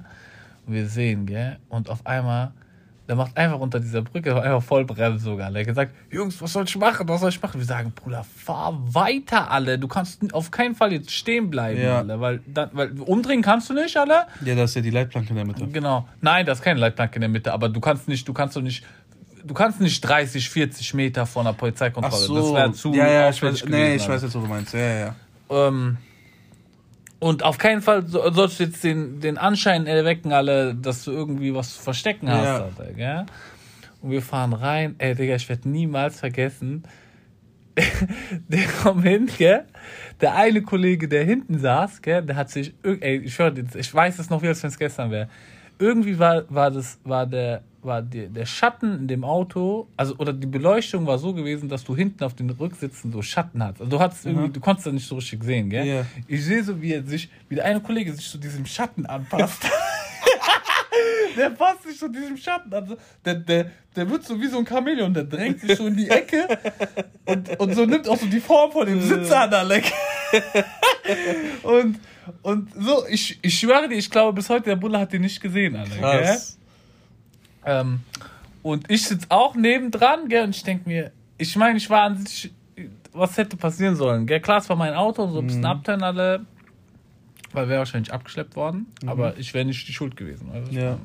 Und wir sehen, gell? Und auf einmal, der macht einfach unter dieser Brücke einfach voll Bremse sogar. Der hat gesagt, Jungs, was soll ich machen? Was soll ich machen? Wir sagen, Bruder, fahr weiter, alle. Du kannst auf keinen Fall jetzt stehen bleiben, Ja. alle. Weil, dann, weil umdrehen kannst du nicht, alle. Ja, da ist ja die Leitplanke in der Mitte. Genau. Nein, da ist keine Leitplanke in der Mitte, aber du kannst nicht, du kannst doch nicht, du kannst nicht 30, 40 Meter vor einer Polizeikontrolle. Ach so. Das wäre zu ja, ja, ich weiß, nee, ich weiß jetzt, was du meinst. Ja, ja, ja. Ähm, und auf keinen Fall so, sollst du jetzt den, den Anschein erwecken, alle, dass du irgendwie was zu verstecken hast, Ja. Alter, gell? Und wir fahren rein, ey, Digga, ich werde niemals vergessen, der kommt hin, gell? Der eine Kollege, der hinten saß, gell, der hat sich, ey, ich, dir, ich weiß es noch, wie als wenn es gestern wäre. irgendwie war, war das, war der, war der, der Schatten in dem Auto, also oder die Beleuchtung war so gewesen, dass du hinten auf den Rücksitzen so Schatten hattest. Also du hattest irgendwie, du konntest das nicht so richtig sehen, gell? Ja. Ich sehe so, wie er sich, wie der eine Kollege sich zu diesem Schatten anpasst. der passt sich zu diesem Schatten an. Der, der, der wird so wie so ein Chamäleon, der drängt sich so in die Ecke und, und so nimmt auch so die Form von dem Sitzer an Lecke. und, und so, ich, ich schwöre dir, ich glaube, bis heute der Bulle hat den nicht gesehen, Alter. Gell? Ähm, und ich sitze auch nebendran, gell, und ich denke mir, ich meine, ich war an sich, was hätte passieren sollen, gell? Klar, es war mein Auto, so ein bisschen abturnen alle, weil wäre wahrscheinlich abgeschleppt worden, aber ich wäre nicht die Schuld gewesen. du? Ja.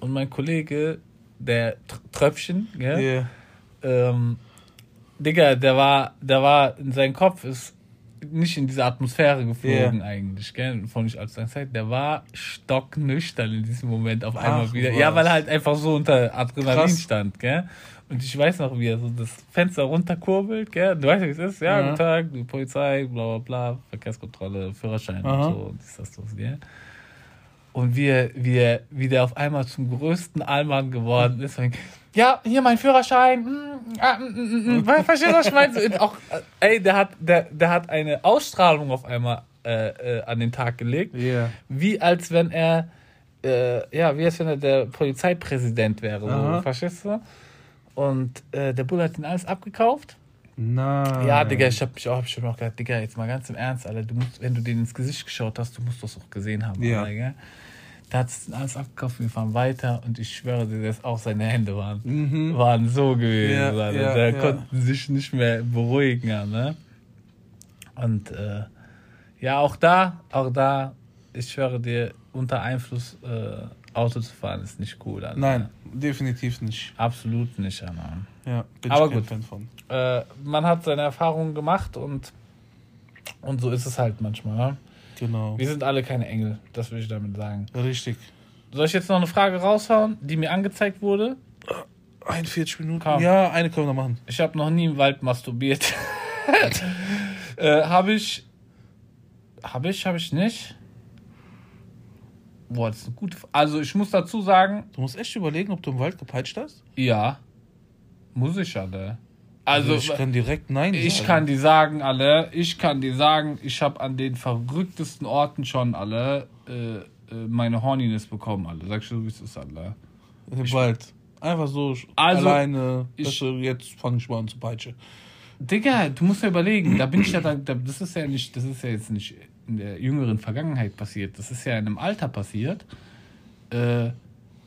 Und mein Kollege, der Tr- Tröpfchen, gell, Ja. ähm, Digga, der war, der war, in seinem Kopf ist nicht in diese Atmosphäre geflogen Ja. eigentlich, gell, von nicht als Zeit. Der war stocknüchtern in diesem Moment auf einmal Ach, wieder. was. Ja, weil er halt einfach so unter Adrenalin Krass. stand, gell. Und ich weiß noch, wie er so das Fenster runterkurbelt, gell. Du weißt wie es ist. Ja, Ja. guten Tag, die Polizei, bla, bla, bla, Verkehrskontrolle, Führerschein Aha. und so, und dies, das, das, gell. Und wie, er, wie, er, wie der auf einmal zum größten Allmann geworden ist. Und, Ja, hier mein Führerschein. mm, ah, mm, mm, mm, Verstehst du, was ich meine? Auch, äh, ey, der hat, der, der hat eine Ausstrahlung auf einmal äh, äh, an den Tag gelegt. Ja. Wie als wenn er, äh, ja, wie als wenn er der Polizeipräsident wäre. So, verstehst du? Und äh, der Bulle hat ihn alles abgekauft. Nein. Ja, Digga, ich hab mich auch, hab schon auch gedacht, Digga, jetzt mal ganz im Ernst, Alter, du musst, wenn du denen ins Gesicht geschaut hast, du musst das auch gesehen haben, Ja. Alter? Da hat es alles abgekauft, wir fahren weiter und ich schwöre dir, dass auch seine Hände waren, Mhm. waren so gewesen, Ja, Alter. ja, Der ja. konnte sich nicht mehr beruhigen, ja, ne? Und äh, ja, auch da, auch da, ich schwöre dir, unter Einfluss äh, Auto zu fahren ist nicht cool, Alter. Nein, definitiv nicht. Absolut nicht, Alter. Ja, bin Aber ich gut. Fan von. äh, man hat seine Erfahrungen gemacht und, und so ist es halt manchmal. Ja. Genau. Wir sind alle keine Engel, das will ich damit sagen. Richtig. Soll ich jetzt noch eine Frage raushauen, die mir angezeigt wurde? 41 Minuten. Komm. Ja, eine können wir noch machen. Ich habe noch nie im Wald masturbiert. äh, habe ich. Habe ich, habe ich nicht. Boah, das ist eine gute Frage. Also, ich muss dazu sagen, Du musst echt überlegen, ob du im Wald gepeitscht hast. ja. Muss ich alle. Also, ich kann direkt Nein Ich sagen. kann die sagen, alle. Ich kann die sagen, ich habe an den verrücktesten Orten schon alle äh, äh, meine Horniness bekommen, alle. Sag ich so, wie es ist, alle. Im Wald. Einfach so Also, alleine. ich- Ich, jetzt fange ich mal an zu peitschen. Digga, du musst ja überlegen, da bin ich ja da, da, das ist ja nicht, das ist ja jetzt nicht in der jüngeren Vergangenheit passiert. Das ist ja in einem Alter passiert, äh,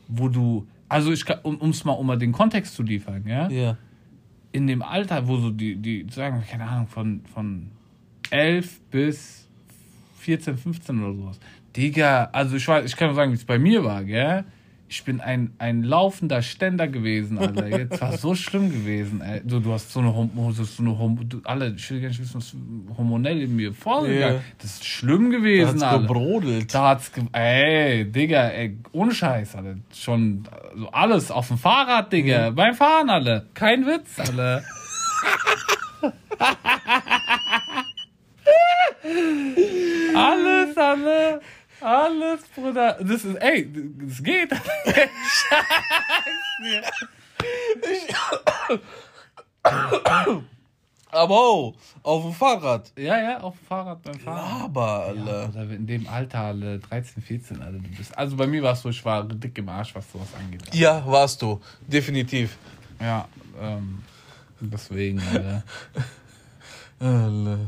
wo du, also ich kann, um es mal, um mal den Kontext zu liefern, ja. Ja. In dem Alter, wo so die, die sagen, keine Ahnung, von, von 11 bis 14, 15 oder sowas. Digga, also ich weiß, ich kann nur sagen, wie es bei mir war, gell? Ich bin ein, ein laufender Ständer gewesen, Alter. Jetzt war so schlimm gewesen, ey. Du, du hast so eine, so eine du, alle, ich will gar nicht wissen, was hormonell in mir vorgegangen. Ja. Das ist schlimm Da gewesen, hat's Alter. gebrodelt. Da hat's, ge ey, Digga, ey, ohne Scheiß, Alter. Schon, so alles auf dem Fahrrad, Digga. Beim Fahren, alle. Kein Witz, alle. alles, alle. Alles, Bruder. Das ist, ey, das geht. Aber oh, auf dem Fahrrad. ja, ja, auf dem Fahrrad beim Fahren. Aber, Ja, Alter. oder in dem Alter, alle 13, 14, Alter, du bist. Also bei mir war es so, ich war dick im Arsch, was sowas angeht. Ja, warst du. Definitiv. Ja, ähm, deswegen, Alter. Alter.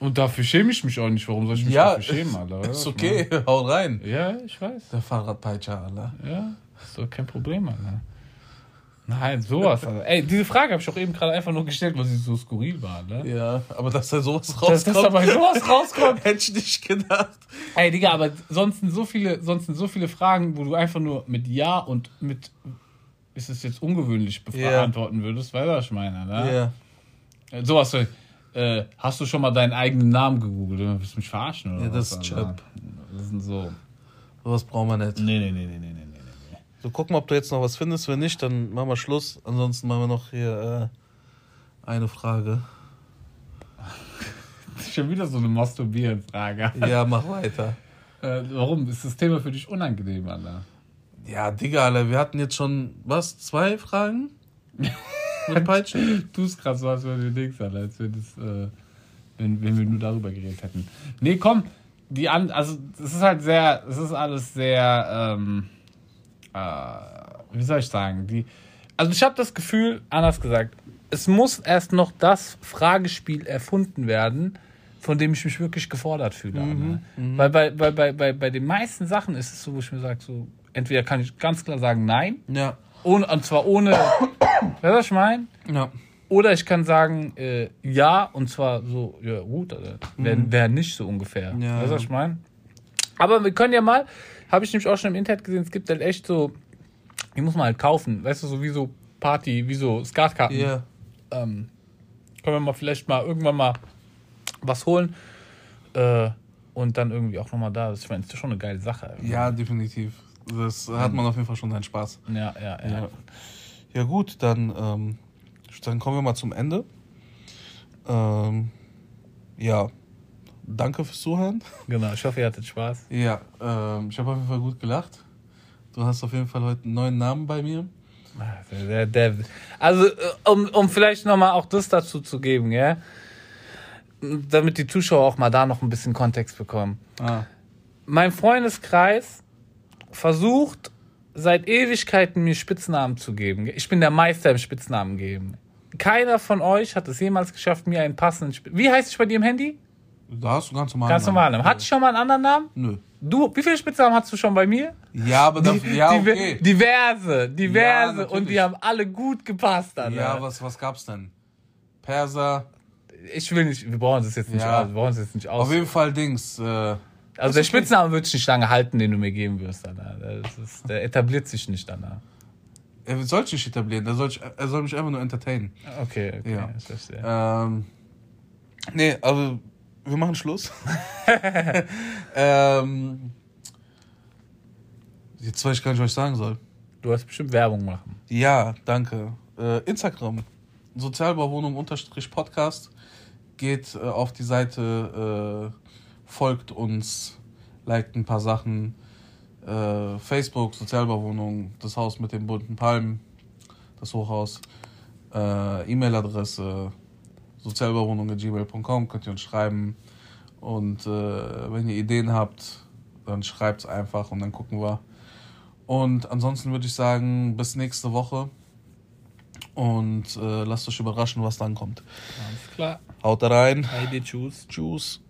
Und dafür schäme ich mich auch nicht. Warum soll ich mich Ja, dafür schämen, Alter? ist okay. Hau rein. Ja, ich weiß. Der Fahrradpeitscher, Alter. Ja, ist doch kein Problem, Alter. Nein, sowas, Alter. Ey, diese Frage habe ich auch eben gerade einfach nur gestellt, weil sie so skurril war, ne? Ja, aber dass da sowas Dass, rauskommt, dass dabei sowas rauskommt. hätte ich nicht gedacht. Ey, Digga, aber sonst sind so viele, sonst sind so viele Fragen, wo du einfach nur mit Ja und mit ist es jetzt ungewöhnlich beantworten würdest, weißt du, was ich meine, ne? Ja. Äh, Sowas, äh, äh, hast du schon mal deinen eigenen Namen gegoogelt? Du willst mich verarschen, oder? Ja, das was, ist Alter? Chip. Das sind so. Sowas brauchen wir nicht. Nee, nee, nee, nee, nee, nee, nee. So, gucken, ob du jetzt noch was findest. Wenn nicht, dann machen wir Schluss. Ansonsten machen wir noch hier äh, eine Frage. Das ist schon wieder so eine Masturbieren-Frage. Ja, mach weiter. Äh, warum? Ist das Thema für dich unangenehm, Alter? Ja, Digga, Alter, wir hatten jetzt schon, was, zwei Fragen? Mit Peitschen? Du tust gerade so, als wenn wir nichts Alter, als wir das, äh, wenn, wenn wir nur darüber geredet hätten. Nee, komm, die an, also es ist halt sehr, es ist alles sehr, ähm, äh, wie soll ich sagen, die, also ich habe das Gefühl, anders gesagt, es muss erst noch das Fragespiel erfunden werden, von dem ich mich wirklich gefordert fühle. Mhm, ne? Weil bei, bei, bei, bei, bei den meisten Sachen ist es so, wo ich mir sage, so, entweder kann ich ganz klar sagen, nein, Ja. ohne, und zwar ohne, weißt du, was ich meine? Ja. Oder ich kann sagen, äh, ja, und zwar so, ja gut, wäre wär nicht so ungefähr. Mhm. Ja, weißt du, was ich meine? Aber wir können ja mal, habe ich nämlich auch schon im Internet gesehen, es gibt halt echt so, die muss man halt kaufen, weißt du, so wie so Party, wie so Skatkarten. Ja. Ähm, können wir mal vielleicht mal irgendwann mal was holen äh, und dann irgendwie auch nochmal da. Ich meine, das ist schon eine geile Sache. Ja, definitiv. Das hat man auf jeden Fall schon seinen Spaß. Ja, ja, ja. Ja, ja gut, dann, ähm, dann kommen wir mal zum Ende. Ähm, ja, danke fürs Zuhören. Genau, ich hoffe, ihr hattet Spaß. Ja, ähm, ich habe auf jeden Fall gut gelacht. Du hast auf jeden Fall heute einen neuen Namen bei mir. Der, der, also, äh, um, um vielleicht nochmal auch das dazu zu geben, ja, damit die Zuschauer auch mal da noch ein bisschen Kontext bekommen. Ah. Mein Freundeskreis versucht seit Ewigkeiten mir Spitznamen zu geben. Ich bin der Meister im Spitznamen geben. Keiner von euch hat es jemals geschafft, mir einen passenden Spitznamen. Wie heißt ich bei dir im Handy? Da hast du ganz normal. Ganz normal. Namen. Hatte ich schon mal einen anderen Namen? Nö. Du, wie viele Spitznamen hast du schon bei mir? Ja, aber dafür, ja, Diver- okay. Diverse, diverse. natürlich. und die haben alle gut gepasst, Alter. Ja, was, was gab's denn? Perser. Ich will nicht, wir brauchen das jetzt nicht Ja. aus. Wir brauchen das jetzt nicht aus. Auf jeden Fall Dings. Äh, Also der Spitzname wird sich nicht lange halten, den du mir geben wirst, ist, der etabliert sich nicht danach. er soll sich nicht etablieren. Er soll, er soll mich einfach nur entertainen. Okay, okay, Ja. ich verstehe. Ähm, nee, also wir machen Schluss. ähm, jetzt weiß ich gar nicht, was ich sagen soll. Du hast bestimmt Werbung machen. Ja, danke. Äh, Instagram, Sozialbauwohnung unterstrich Podcast. Geht äh, auf die Seite, äh, folgt uns, liked ein paar Sachen. Äh, Facebook, Sozialbauwohnung, das Haus mit den bunten Palmen, das Hochhaus. Äh, E-Mail-Adresse, sozialbauwohnung.gmail.com, könnt ihr uns schreiben. Und äh, wenn ihr Ideen habt, dann schreibt es einfach und dann gucken wir. Und ansonsten würde ich sagen, bis nächste Woche. Und äh, lasst euch überraschen, was dann kommt. Alles klar. Haut rein. Heidi, tschüss. Tschüss.